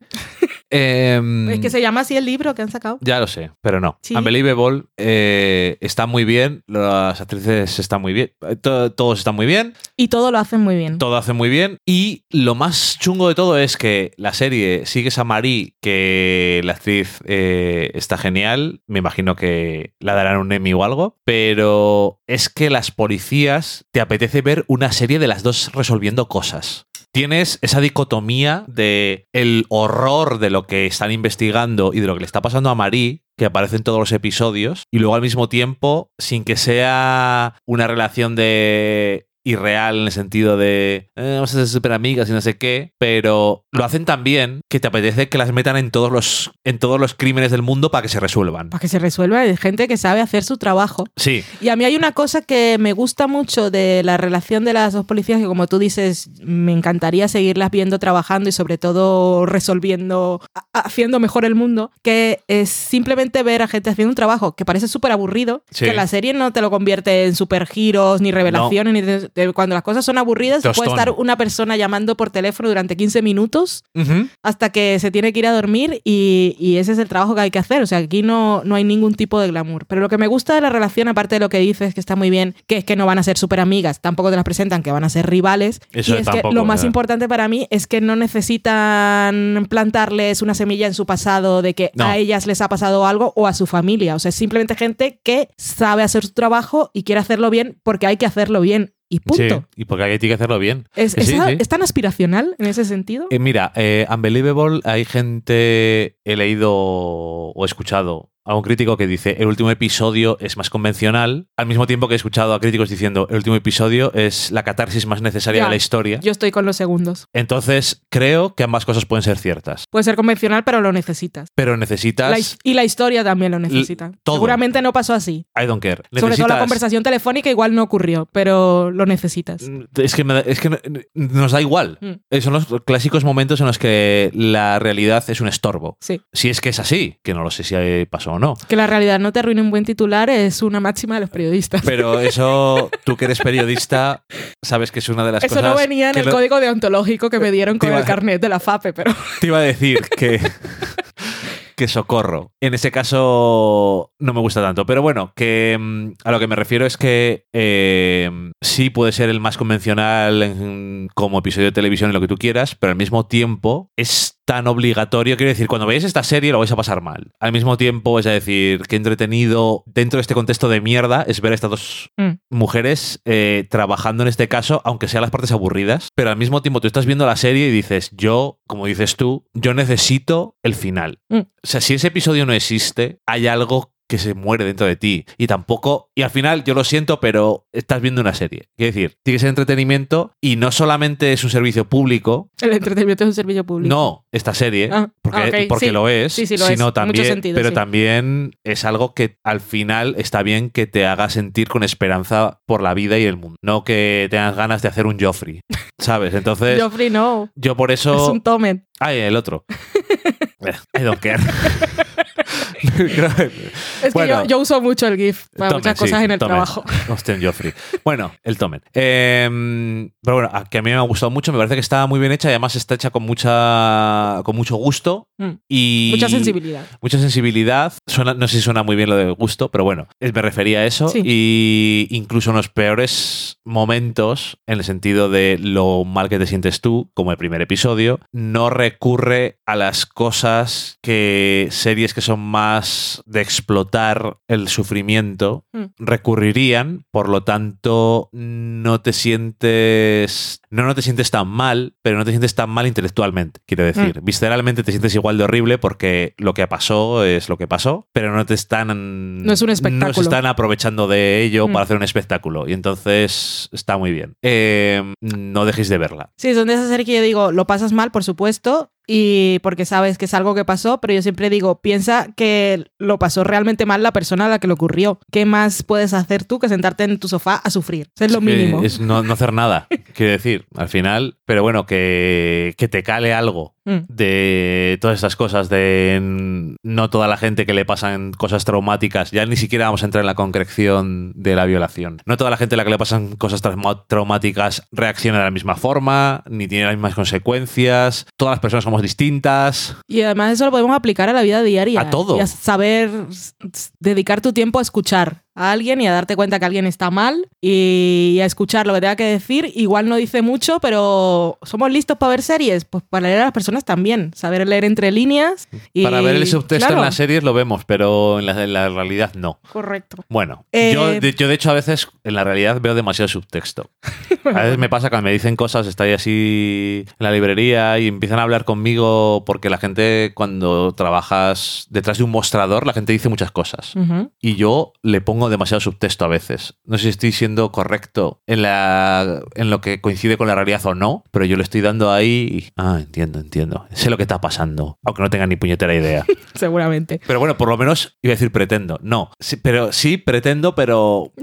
Em, Es que se llama así el libro que han sacado. Ya lo sé, pero no. Sí. Unbelievable eh, está muy bien, las actrices están muy bien, eh, to- todos están muy bien, Y todo lo hacen muy bien. todo hace muy bien. Y lo más chungo de todo es que la serie sigues a Marie, que la actriz eh, está genial. Me imagino que la darán un Emmy o algo. Pero es que las policías te apetece ver una serie de las dos resolviendo cosas. Tienes esa dicotomía de el horror de lo que están investigando y de lo que le está pasando a Marie, que aparece en todos los episodios, y luego al mismo tiempo, sin que sea una relación de irreal en el sentido de "Eh, vamos a ser súper amigas y no sé qué, pero lo hacen tan bien que te apetece que las metan en todos los en todos los crímenes del mundo para que se resuelvan. Para que se resuelva, hay gente que sabe hacer su trabajo. Sí, Y a mí hay una cosa que me gusta mucho de la relación de las dos policías, que como tú dices, me encantaría seguirlas viendo trabajando y sobre todo resolviendo, ha- haciendo mejor el mundo, que es simplemente ver a gente haciendo un trabajo que parece súper aburrido, Sí. que la serie no te lo convierte en super giros, ni revelaciones, ni de- cuando las cosas son aburridas, puede estar una persona llamando por teléfono durante 15 minutos hasta que se tiene que ir a dormir y, y ese es el trabajo que hay que hacer. O sea, aquí no, no hay ningún tipo de glamour. Pero lo que me gusta de la relación, aparte de lo que dices, que está muy bien, que es que no van a ser súper amigas, tampoco te las presentan que van a ser rivales. Eso y es tampoco, que lo más ¿verdad? importante para mí es que no necesitan plantarles una semilla en su pasado de que No. a ellas les ha pasado algo o a su familia. O sea, es simplemente gente que sabe hacer su trabajo y quiere hacerlo bien porque hay que hacerlo bien. Y punto. Sí, y porque hay que hacerlo bien. Es, Que sí, es- sí. es tan aspiracional en ese sentido. Eh, mira, eh, Unbelievable, hay gente, he leído o escuchado a un crítico que dice el último episodio es más convencional, al mismo tiempo que he escuchado a críticos diciendo el último episodio es la catarsis más necesaria Ya. de la historia. Yo estoy con los segundos. Entonces, creo que ambas cosas pueden ser ciertas, Puede ser convencional, pero lo necesitas. pero necesitas... La y la historia también lo necesita. todo. Seguramente no pasó así. I don't care. Sobre todo la Necesitas- conversación telefónica igual no ocurrió, pero lo necesitas. Es que, me da- es que no- nos da igual. Mm. Eh, Son los clásicos momentos en los que la realidad es un estorbo. Sí. Si es que es así, que no lo sé si eh, pasó o no. Que la realidad no te arruine un buen titular es una máxima de los periodistas. Pero eso, tú que eres periodista, sabes que es una de las Eso cosas. no venía en el código deontológico que me dieron con iba- el carnet de la FAPE, pero Te iba a decir que. [LAUGHS] que socorro. En ese caso no me gusta tanto. Pero bueno, que mm, a lo que me refiero es que eh, sí puede ser el más convencional en- como episodio de televisión en lo que tú quieras, pero al mismo tiempo es tan obligatorio. Quiero decir, cuando veáis esta serie lo vais a pasar mal. Al mismo tiempo, es decir, que entretenido dentro de este contexto de mierda es ver a estas dos Mm. mujeres eh, trabajando en este caso, aunque sean las partes aburridas, pero al mismo tiempo tú estás viendo la serie y dices, yo, como dices tú, yo necesito el final. Mm. O sea, si ese episodio no existe, hay algo que se muere dentro de ti. Y tampoco, y al final, yo lo siento, pero estás viendo una serie. Quiero decir, tiene que ser entretenimiento y no solamente es un servicio público, el entretenimiento es un servicio público. no esta serie, Ah, porque, ah, porque sí. lo es, Sí, sí, lo es. sino Mucho también, sentido, pero también es algo que al final está bien que te haga sentir con esperanza por la vida y el mundo, no que tengas ganas de hacer un Joffrey, [LAUGHS] ¿sabes? Entonces, Joffrey no. yo por Es eso... un Tomen. Ay, el otro. [LAUGHS] Eh, I don't care. [LAUGHS] Es Bueno. que yo, yo uso mucho el GIF para Tomen, muchas sí, cosas en el Tomen. trabajo. [LAUGHS] Hostia, Joffrey. Bueno, el Tomen. Eh, pero bueno, que a mí me ha gustado mucho, me parece que está muy bien hecha y además está hecha con mucha con mucho gusto Mm. y Mucha sensibilidad. mucha sensibilidad. Suena, no sé si suena muy bien lo de gusto, pero bueno, me refería a eso. Sí. Y incluso en los peores momentos, en el sentido de lo mal que te sientes tú, como el primer episodio, no recurre a las cosas que series que son más de explotar el sufrimiento Mm. recurrirían. Por lo tanto, no te sientes. No, no te sientes tan mal, pero no te sientes tan mal intelectualmente. Quiero decir, visceralmente te sientes igual de horrible porque lo que pasó es lo que pasó, pero no te están. No es un espectáculo. No se están aprovechando de ello Mm. para hacer un espectáculo. Y entonces está muy bien. Eh, no dejéis de verla. Sí, son de esas series que yo digo, lo pasas mal, por supuesto, y porque sabes que es algo que pasó, pero yo siempre digo, piensa que lo pasó realmente mal la persona a la que le ocurrió. ¿Qué más puedes hacer tú que sentarte en tu sofá a sufrir? Eso es lo mínimo. Es no, no hacer nada, quiero decir, al final. Pero bueno, que, que te cale algo Mm. de todas estas cosas, de no toda la gente que le pasan cosas traumáticas, ya ni siquiera vamos a entrar en la concreción de la violación. No toda la gente a la que le pasan cosas trauma- traumáticas reacciona de la misma forma, ni tiene las mismas consecuencias. Todas las personas somos distintas. Y además eso lo podemos aplicar a la vida diaria. A todo. Y a saber dedicar tu tiempo a escuchar a alguien y a darte cuenta que alguien está mal y a escuchar lo que tenga que decir. Igual no dice mucho, pero somos listos para ver series. Pues para leer a las personas también. Saber leer entre líneas. Y, Para ver el subtexto Claro, en las series lo vemos, pero en la, en la realidad no. Correcto. Bueno, Eh, yo, de, yo de hecho a veces en la realidad veo demasiado subtexto. [LAUGHS] A veces me pasa cuando me dicen cosas, estoy así en la librería y empiezan a hablar conmigo porque la gente cuando trabajas detrás de un mostrador, la gente dice muchas cosas. Y yo le pongo demasiado subtexto a veces. No sé si estoy siendo correcto en, la, en lo que coincide con la realidad o no, pero yo le estoy dando ahí y... Ah, entiendo, entiendo. Sé lo que está pasando, aunque no tenga ni puñetera idea. [LAUGHS] Seguramente. Pero bueno, por lo menos iba a decir pretendo. No, sí, pero sí pretendo, pero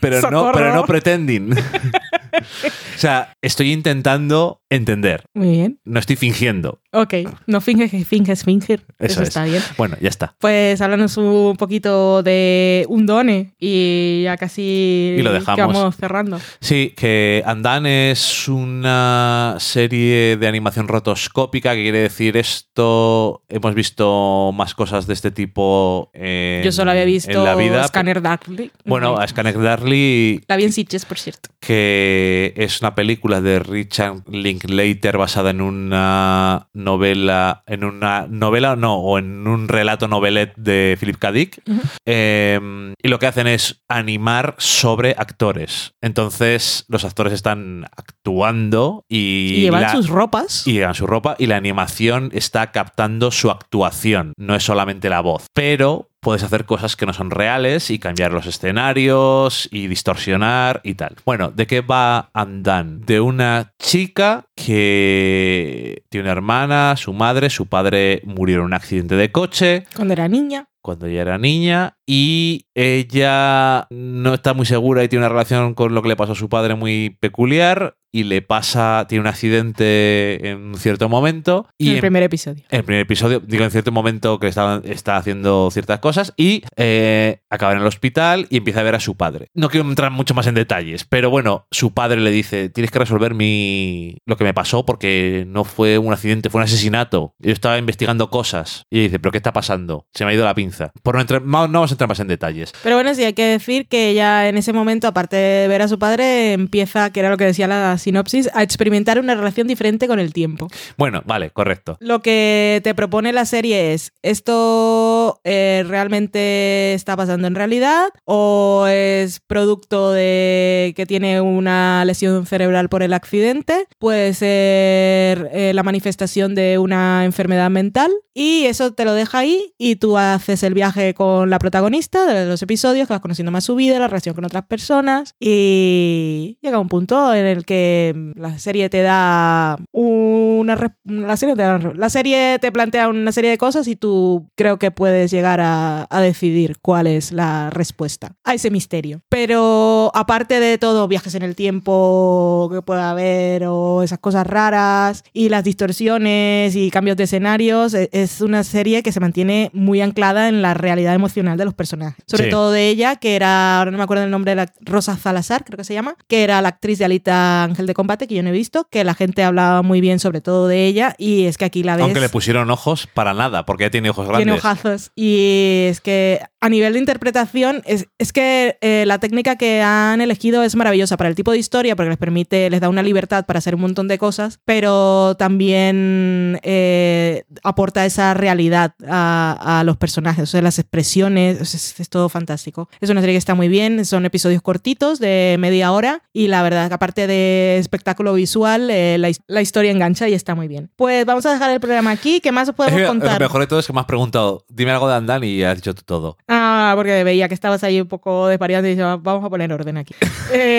pero no, pero no pretending. [LAUGHS] o sea, estoy intentando entender. Muy bien. No estoy fingiendo. Ok. No finges que finges fingir. Eso Eso, es. está bien. Bueno, ya está. Pues háblanos un poquito de un done y ya casi Y lo dejamos. vamos cerrando. Sí, que Andan es una serie de animación rotoscópica, que quiere decir esto. Hemos visto más cosas de este tipo en, Yo solo había visto en la vida. Scanner Darkly. Bueno, a Scanner Darkly La vi en Sitges, por cierto. que es una película de Richard Linklater basada en una novela, en una novela no, o en un relato novelet de Philip K. Dick. Eh, y lo que hacen es animar sobre actores. Entonces, los actores están actuando y, Y, llevan la- sus ropas. y llevan su ropa y la animación está captando su actuación, no es solamente la voz. Pero puedes hacer cosas que no son reales y cambiar los escenarios y distorsionar y tal. Bueno, ¿de qué va Andan? De una chica que tiene una hermana, su madre, su padre murieron en un accidente de coche Cuando era niña. cuando ella era niña y ella no está muy segura y tiene una relación con lo que le pasó a su padre muy peculiar y le pasa, tiene un accidente en un cierto momento y en el en- primer episodio. en el primer episodio, digo en cierto momento que está, está haciendo ciertas cosas y eh, acaba en el hospital y empieza a ver a su padre. No quiero entrar mucho más en detalles, pero bueno, su padre le dice, tienes que resolver mi lo que me pasó porque no fue un accidente, fue un asesinato. Yo estaba investigando cosas. Y dice, pero ¿qué está pasando? Se me ha ido la pinza. Por no, entrar, no, vamos a entrar más en detalles. Pero bueno, sí hay que decir que ella en ese momento, aparte de ver a su padre, empieza, que era lo que decía la sinopsis, a experimentar una relación diferente con el tiempo. Bueno, vale, correcto. Lo que te propone la serie es, ¿esto eh, realmente está pasando en realidad o es producto de que tiene una lesión cerebral por el accidente? Puede ser eh, la manifestación de una enfermedad mental y eso te lo deja ahí y tú haces el viaje con la protagonista de los episodios, que vas conociendo más su vida, la relación con otras personas y llega un punto en el que la serie te da una la serie te, da- la serie te plantea una serie de cosas y tú creo que puedes llegar a, a decidir cuál es la respuesta a ese misterio. Pero aparte de todo, viajes en el tiempo que pueda haber o esas cosas raras y las distorsiones y cambios de escenarios, e- es una serie que se mantiene muy anclada en la realidad emocional de los personajes. Sobre Sí. todo de ella, que era, ahora no me acuerdo el nombre de la Rosa Salazar, creo que se llama, que era la actriz de Alita Ángel de Combate, que yo no he visto, que la gente hablaba muy bien sobre todo de ella y es que aquí la ves... Aunque le pusieron ojos para nada, porque ya tiene ojos grandes. Tiene ojazos. Y es que a nivel de interpretación, es, es que eh, la técnica que han elegido es maravillosa para el tipo de historia, porque les permite, les da una libertad para hacer un montón de cosas, pero también eh, aporta esa realidad a, a los personajes, o sea, las expresiones, es, es- es todo fantástico. Es una serie que está muy bien, son episodios cortitos de media hora y la verdad que aparte de espectáculo visual, eh, la, his- la historia engancha y está muy bien. Pues vamos a dejar el programa aquí, ¿qué más os podemos contar? Lo mejor de todo es que me has preguntado, dime algo de Andan y has dicho todo. Ah, porque veía que estabas ahí un poco desvariando y dije, vamos a poner orden aquí. [LAUGHS]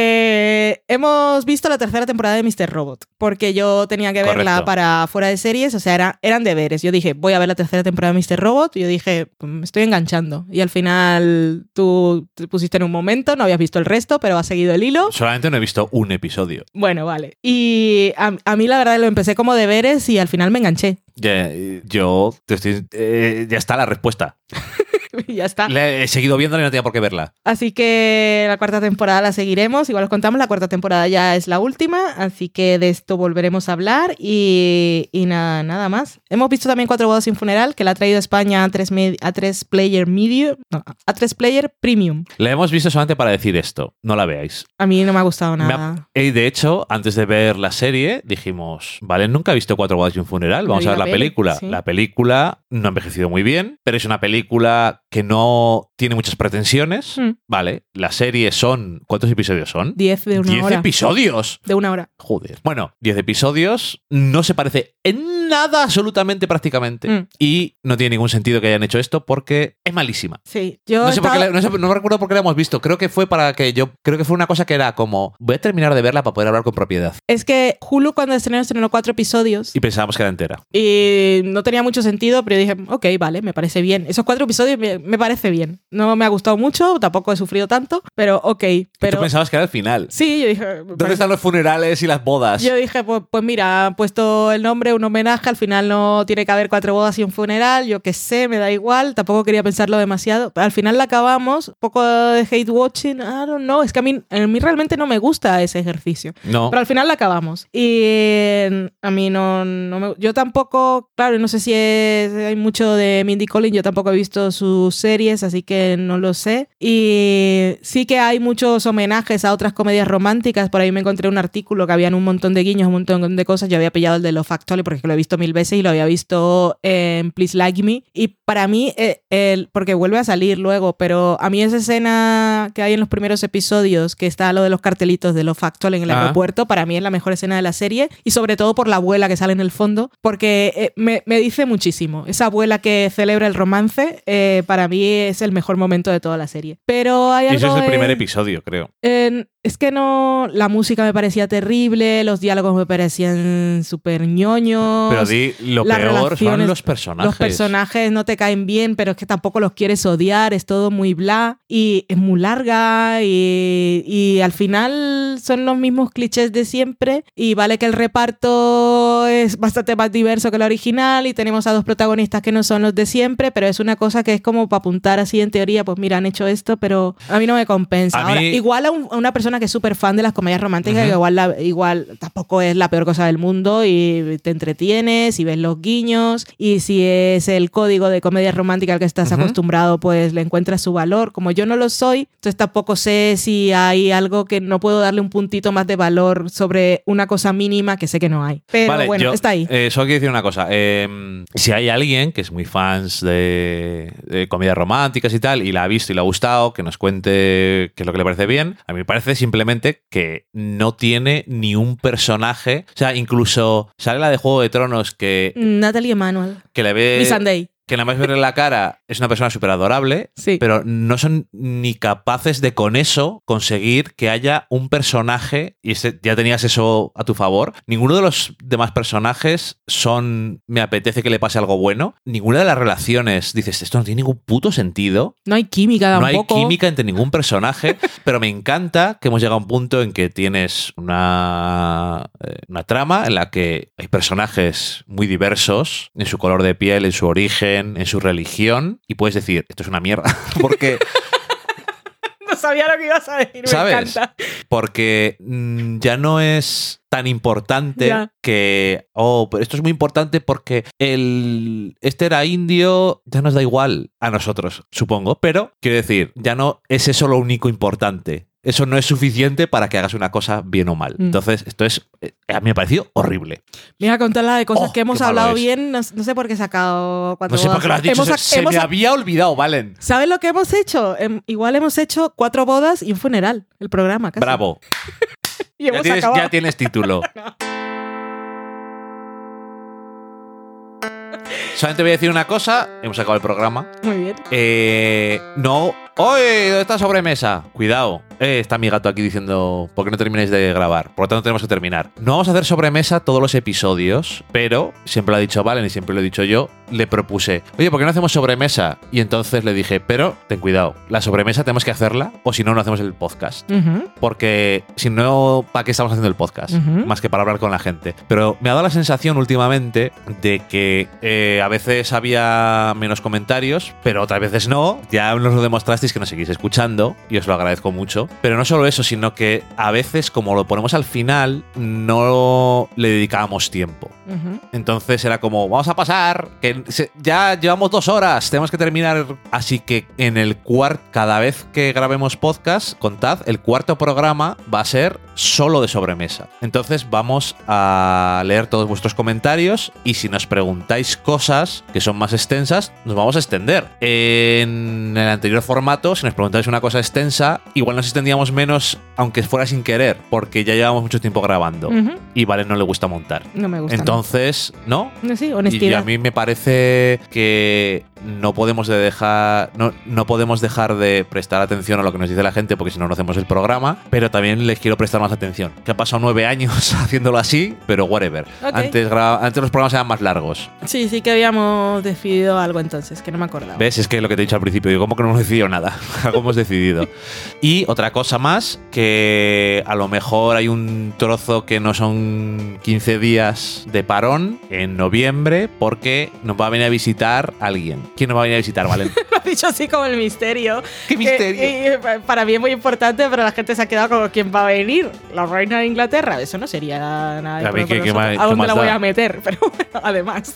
Eh, hemos visto la tercera temporada de Mr. Robot, porque yo tenía que verla Correcto. para fuera de series, o sea, era- eran deberes. Yo dije, voy a ver la tercera temporada de Mr. Robot, y yo dije, "Pues me estoy enganchando. Y al final tú te pusiste en un momento, no habías visto el resto, pero has seguido el hilo. Solamente no he visto un episodio. Bueno, vale. Y a, a mí la verdad lo empecé como deberes y al final me enganché. Ya, eh, yo te estoy- eh, ya está la respuesta. [LAUGHS] [LAUGHS] y ya está. He seguido viéndola y no tenía por qué verla. Así que la cuarta temporada la seguiremos. Igual os contamos, la cuarta temporada ya es la última. Así que de esto volveremos a hablar. Y, y nada, nada más. Hemos visto también Cuatro Bodas sin Funeral, que la ha traído a España a 3, a tres Player Medium. No, a 3 Player Premium. La hemos visto solamente para decir esto. No la veáis. A mí no me ha gustado ha- nada. Y de hecho, antes de ver la serie, dijimos, vale, nunca he visto Cuatro bodas un funeral, vamos a ver la la peli, película. sí. La película no ha envejecido muy bien, pero es una película que no tiene muchas pretensiones. Mm. Vale, la serie son... ¿Cuántos episodios son? 10 de una ¡Diez hora. episodios! De una hora. Joder. Bueno, 10 episodios, no se parece en nada absolutamente prácticamente. Mm. Y no tiene ningún sentido que hayan hecho esto porque es malísima. Sí, yo No sé, por qué estaba- la- no sé- no me recuerdo por qué la hemos visto. Creo que fue para que yo. Creo que fue una cosa que era como. Voy a terminar de verla para poder hablar con propiedad. Es que Hulu cuando estrenó estrenó cuatro episodios. Y pensábamos que era entera. Y no tenía mucho sentido, pero dije, ok, vale, me parece bien. Esos cuatro episodios me, me parece bien. No me ha gustado mucho, tampoco he sufrido tanto, pero ok. Pero... Tú pensabas que era el final. sí, yo dije, ¿Dónde parece- están los funerales y las bodas? yo dije, pues, pues mira, han puesto el nombre, un homenaje, al final no tiene que haber cuatro bodas y un funeral, yo qué sé, me da igual, tampoco quería pensarlo demasiado. Al final la acabamos, un poco de hate watching, I don't know, es que a mí, a mí realmente no me gusta ese ejercicio. No. Pero al final la acabamos. Y eh, a mí no, no me... Yo tampoco, claro, no sé si es- hay mucho de Mindy Collins, yo tampoco he visto sus series, así que que no lo sé. Y sí que hay muchos homenajes a otras comedias románticas. Por ahí me encontré un artículo que habían un montón de guiños, un montón de cosas. Yo había pillado el de Love Actually porque lo he visto mil veces y lo había visto en Please Like Me. Y para mí, eh, el, porque vuelve a salir luego, pero a mí esa escena que hay en los primeros episodios, que está lo de los cartelitos de Love Actually en el Ah. aeropuerto, para mí es la mejor escena de la serie. Y sobre todo por la abuela que sale en el fondo, porque eh, me, me dice muchísimo. Esa abuela que celebra el romance, eh, para mí es el mejor momento de toda la serie. Pero hay Y algo. eso es el primer en- episodio, creo. en- es que no. La música me parecía terrible, los diálogos me parecían súper ñoños. Pero di, lo peor son los personajes. Los personajes no te caen bien, pero es que tampoco los quieres odiar, es todo muy bla y es muy larga y, y al final son los mismos clichés de siempre y vale que el reparto es bastante más diverso que el original y tenemos a dos protagonistas que no son los de siempre, pero es una cosa que es como para apuntar así en teoría, pues mira, han hecho esto, pero a mí no me compensa. A Ahora, mí- igual a, un- a una persona que es súper fan de las comedias románticas, que igual, la- igual tampoco es la peor cosa del mundo y te entretienes y ves los guiños y si es el código de comedia romántica al que estás acostumbrado, pues le encuentras su valor. Como yo no lo soy, entonces tampoco sé si hay algo que no puedo darle un puntito más de valor sobre una cosa mínima que sé que no hay. Pero Vale, bueno, yo, está ahí. eh, solo quiero decir una cosa. eh, si hay alguien que es muy fans de, de comedias románticas y tal, y la ha visto y le ha gustado, que nos cuente qué es lo que le parece bien. A mí me parece simplemente que no tiene ni un personaje. O sea, incluso sale la de Juego de Tronos que, Natalie Emanuel. que le ve. Mi Sunday. Que nada más verle la cara es una persona súper adorable, Sí. pero no son ni capaces de con eso conseguir que haya un personaje, y ese- ya tenías eso a tu favor, ninguno de los demás personajes son me apetece que le pase algo bueno, ninguna de las relaciones dices, esto no tiene ningún puto sentido, No hay química no hay tampoco. química entre ningún personaje, [LAUGHS] pero me encanta que hemos llegado a un punto en que tienes una, eh, una trama en la que hay personajes muy diversos en su color de piel, en su origen, en su religión, y puedes decir, esto es una mierda, [LAUGHS] porque, [LAUGHS] No sabía lo que ibas a decir, ¿Sabes? me encanta. porque mm, ya no es tan importante que, oh, pero esto es muy importante porque el, este era indio, ya nos da igual a nosotros, supongo, pero quiero decir, ya no es eso lo único importante. Eso no es suficiente para que hagas una cosa bien o mal. Mm. Entonces, esto es. eh, A mí me ha parecido horrible. Mira, contarla de cosas Oh, que hemos hablado bien, no, no sé por qué he sacado cuatro No sé por qué lo has dicho. Hemos se sac- se hemos me había olvidado, Valen. ¿Sabes lo que hemos hecho? Em, igual hemos hecho cuatro bodas y un funeral, el programa. Casi. Bravo. [LAUGHS] Y Ya tienes, acabado. ya tienes título. [LAUGHS] Solamente voy a decir una cosa. Hemos acabado el programa. Muy bien. Eh, no. ¡Oye! ¿Dónde está sobremesa? Cuidado. Eh, está mi gato aquí diciendo, ¿por qué no termináis de grabar? Por lo tanto, tenemos que terminar. No vamos a hacer sobremesa todos los episodios, pero siempre lo ha dicho Valen y siempre lo he dicho yo. Le propuse, oye, ¿por qué no hacemos sobremesa? Y entonces le dije, pero ten cuidado, la sobremesa tenemos que hacerla o si no, no hacemos el podcast. Porque si no, ¿para qué estamos haciendo el podcast? Más que para hablar con la gente. Pero me ha dado la sensación últimamente de que eh, a veces había menos comentarios, pero otras veces no. Ya nos lo demostrasteis que nos seguís escuchando y os lo agradezco mucho. Pero no solo eso, sino que a veces, como lo ponemos al final, no le dedicábamos tiempo. Entonces era como, vamos a pasar, que se- ya llevamos dos horas, tenemos que terminar. Así que en el cuarto, cada vez que grabemos podcast, contad, el cuarto programa va a ser solo de sobremesa. Entonces vamos a leer todos vuestros comentarios y si nos preguntáis cosas que son más extensas, nos vamos a extender. En el anterior formato, si nos preguntáis una cosa extensa, igual nos extendíamos menos, aunque fuera sin querer, porque ya llevamos mucho tiempo grabando. Y vale, no le gusta montar. No me gusta. Entonces, ¿no? ¿no? Sí, Y honestidad. a mí me parece que no podemos de dejar no, no podemos dejar de prestar atención a lo que nos dice la gente porque si no no hacemos el programa, pero también les quiero prestar más atención. Que han pasado nueve años [LAUGHS] haciéndolo así, pero whatever. Antes, antes los programas eran más largos. Sí, sí que habíamos decidido algo entonces, que no me acordaba. ¿Ves? Es que lo que te he dicho al principio, digo, ¿cómo que no hemos decidido nada? [LAUGHS] Algo hemos decidido. Y otra cosa más, que a lo mejor hay un trozo que no son 15 días de parón en noviembre porque nos va a venir a visitar alguien. ¿Quién nos va a venir a visitar, Valen? [LAUGHS] has dicho así como el misterio. ¿Qué misterio? Que, eh, para mí es muy importante, pero la gente se ha quedado como quién va a venir. La reina de Inglaterra. Eso no sería nada. A ver, ¿qué- qué ¿A más- qué dónde la voy a meter? [LAUGHS] Pero bueno, además,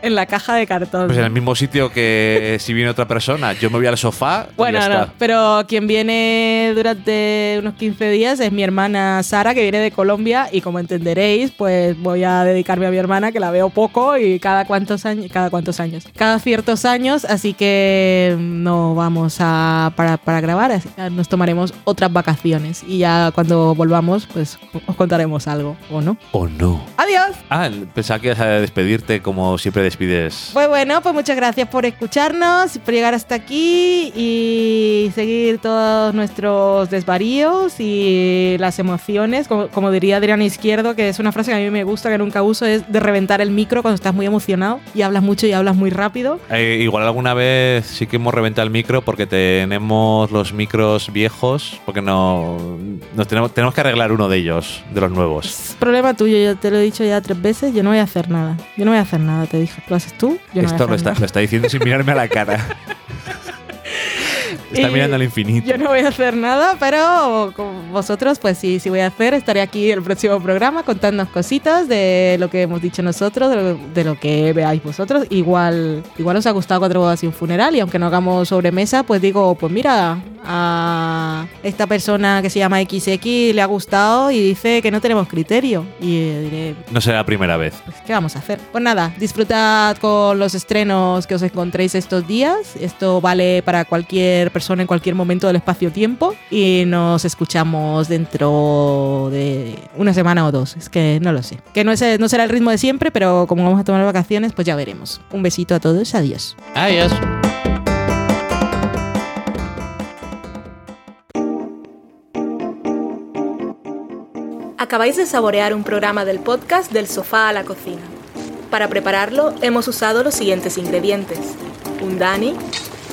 en la caja de cartón. Pues en el mismo sitio que si viene otra persona, yo me voy al sofá y Bueno, ya no, está. pero quien viene durante unos 15 días es mi hermana Sara, que viene de Colombia, y como entenderéis, pues voy a dedicarme a mi hermana, que la veo poco, y cada cuántos años, cada cuántos años, cada ciertos años, así que no vamos a para, para grabar, así que nos tomaremos otras vacaciones, y ya cuando volvamos, pues os contaremos algo, ¿o no? ¿O no? ¡Adiós! Ah, pensaba que ibas a despedirte como siempre despides. Pues bueno, pues muchas gracias por escucharnos, por llegar hasta aquí y seguir todos nuestros desvaríos y las emociones. Como, como diría Adriana Izquierdo, que es una frase que a mí me gusta, que nunca uso, es de reventar el micro cuando estás muy emocionado y hablas mucho y hablas muy rápido. Eh, igual alguna vez sí que hemos reventado el micro porque tenemos los micros viejos, porque no nos tenemos, tenemos que arreglar uno de ellos, de los nuevos. Es problema tuyo, yo te lo he dicho ya tres veces, yo no voy a hacer nada. Yo no voy a hacer nada, te dije. ¿Lo haces tú? Yo no Esto voy a lo hacer está, nada. lo está diciendo sin mirarme a la cara. [LAUGHS] está Y- mirando al infinito. Yo no voy a hacer nada, pero con vosotros, pues sí, sí voy a hacer. Estaré aquí el próximo programa contándonos cositas de lo que hemos dicho nosotros, de lo, de lo que veáis vosotros. Igual, igual os ha gustado Cuatro bodas y un funeral, y aunque no hagamos sobremesa, pues digo, pues mira, a esta persona que se llama XX le ha gustado y dice que no tenemos criterio. Y eh, diré, No será la primera vez. pues, ¿qué vamos a hacer? Pues nada, disfrutad con los estrenos que os encontréis estos días. Esto vale para cualquier persona en cualquier momento del espacio-tiempo. Y nos escuchamos dentro de una semana o dos. Es que no lo sé. Que no, es, no será el ritmo de siempre, pero como vamos a tomar vacaciones, pues ya veremos. Un besito a todos. Adiós. Adiós. Acabáis de saborear un programa del podcast Del sofá a la cocina. Para prepararlo hemos usado los siguientes ingredientes. Un Dani,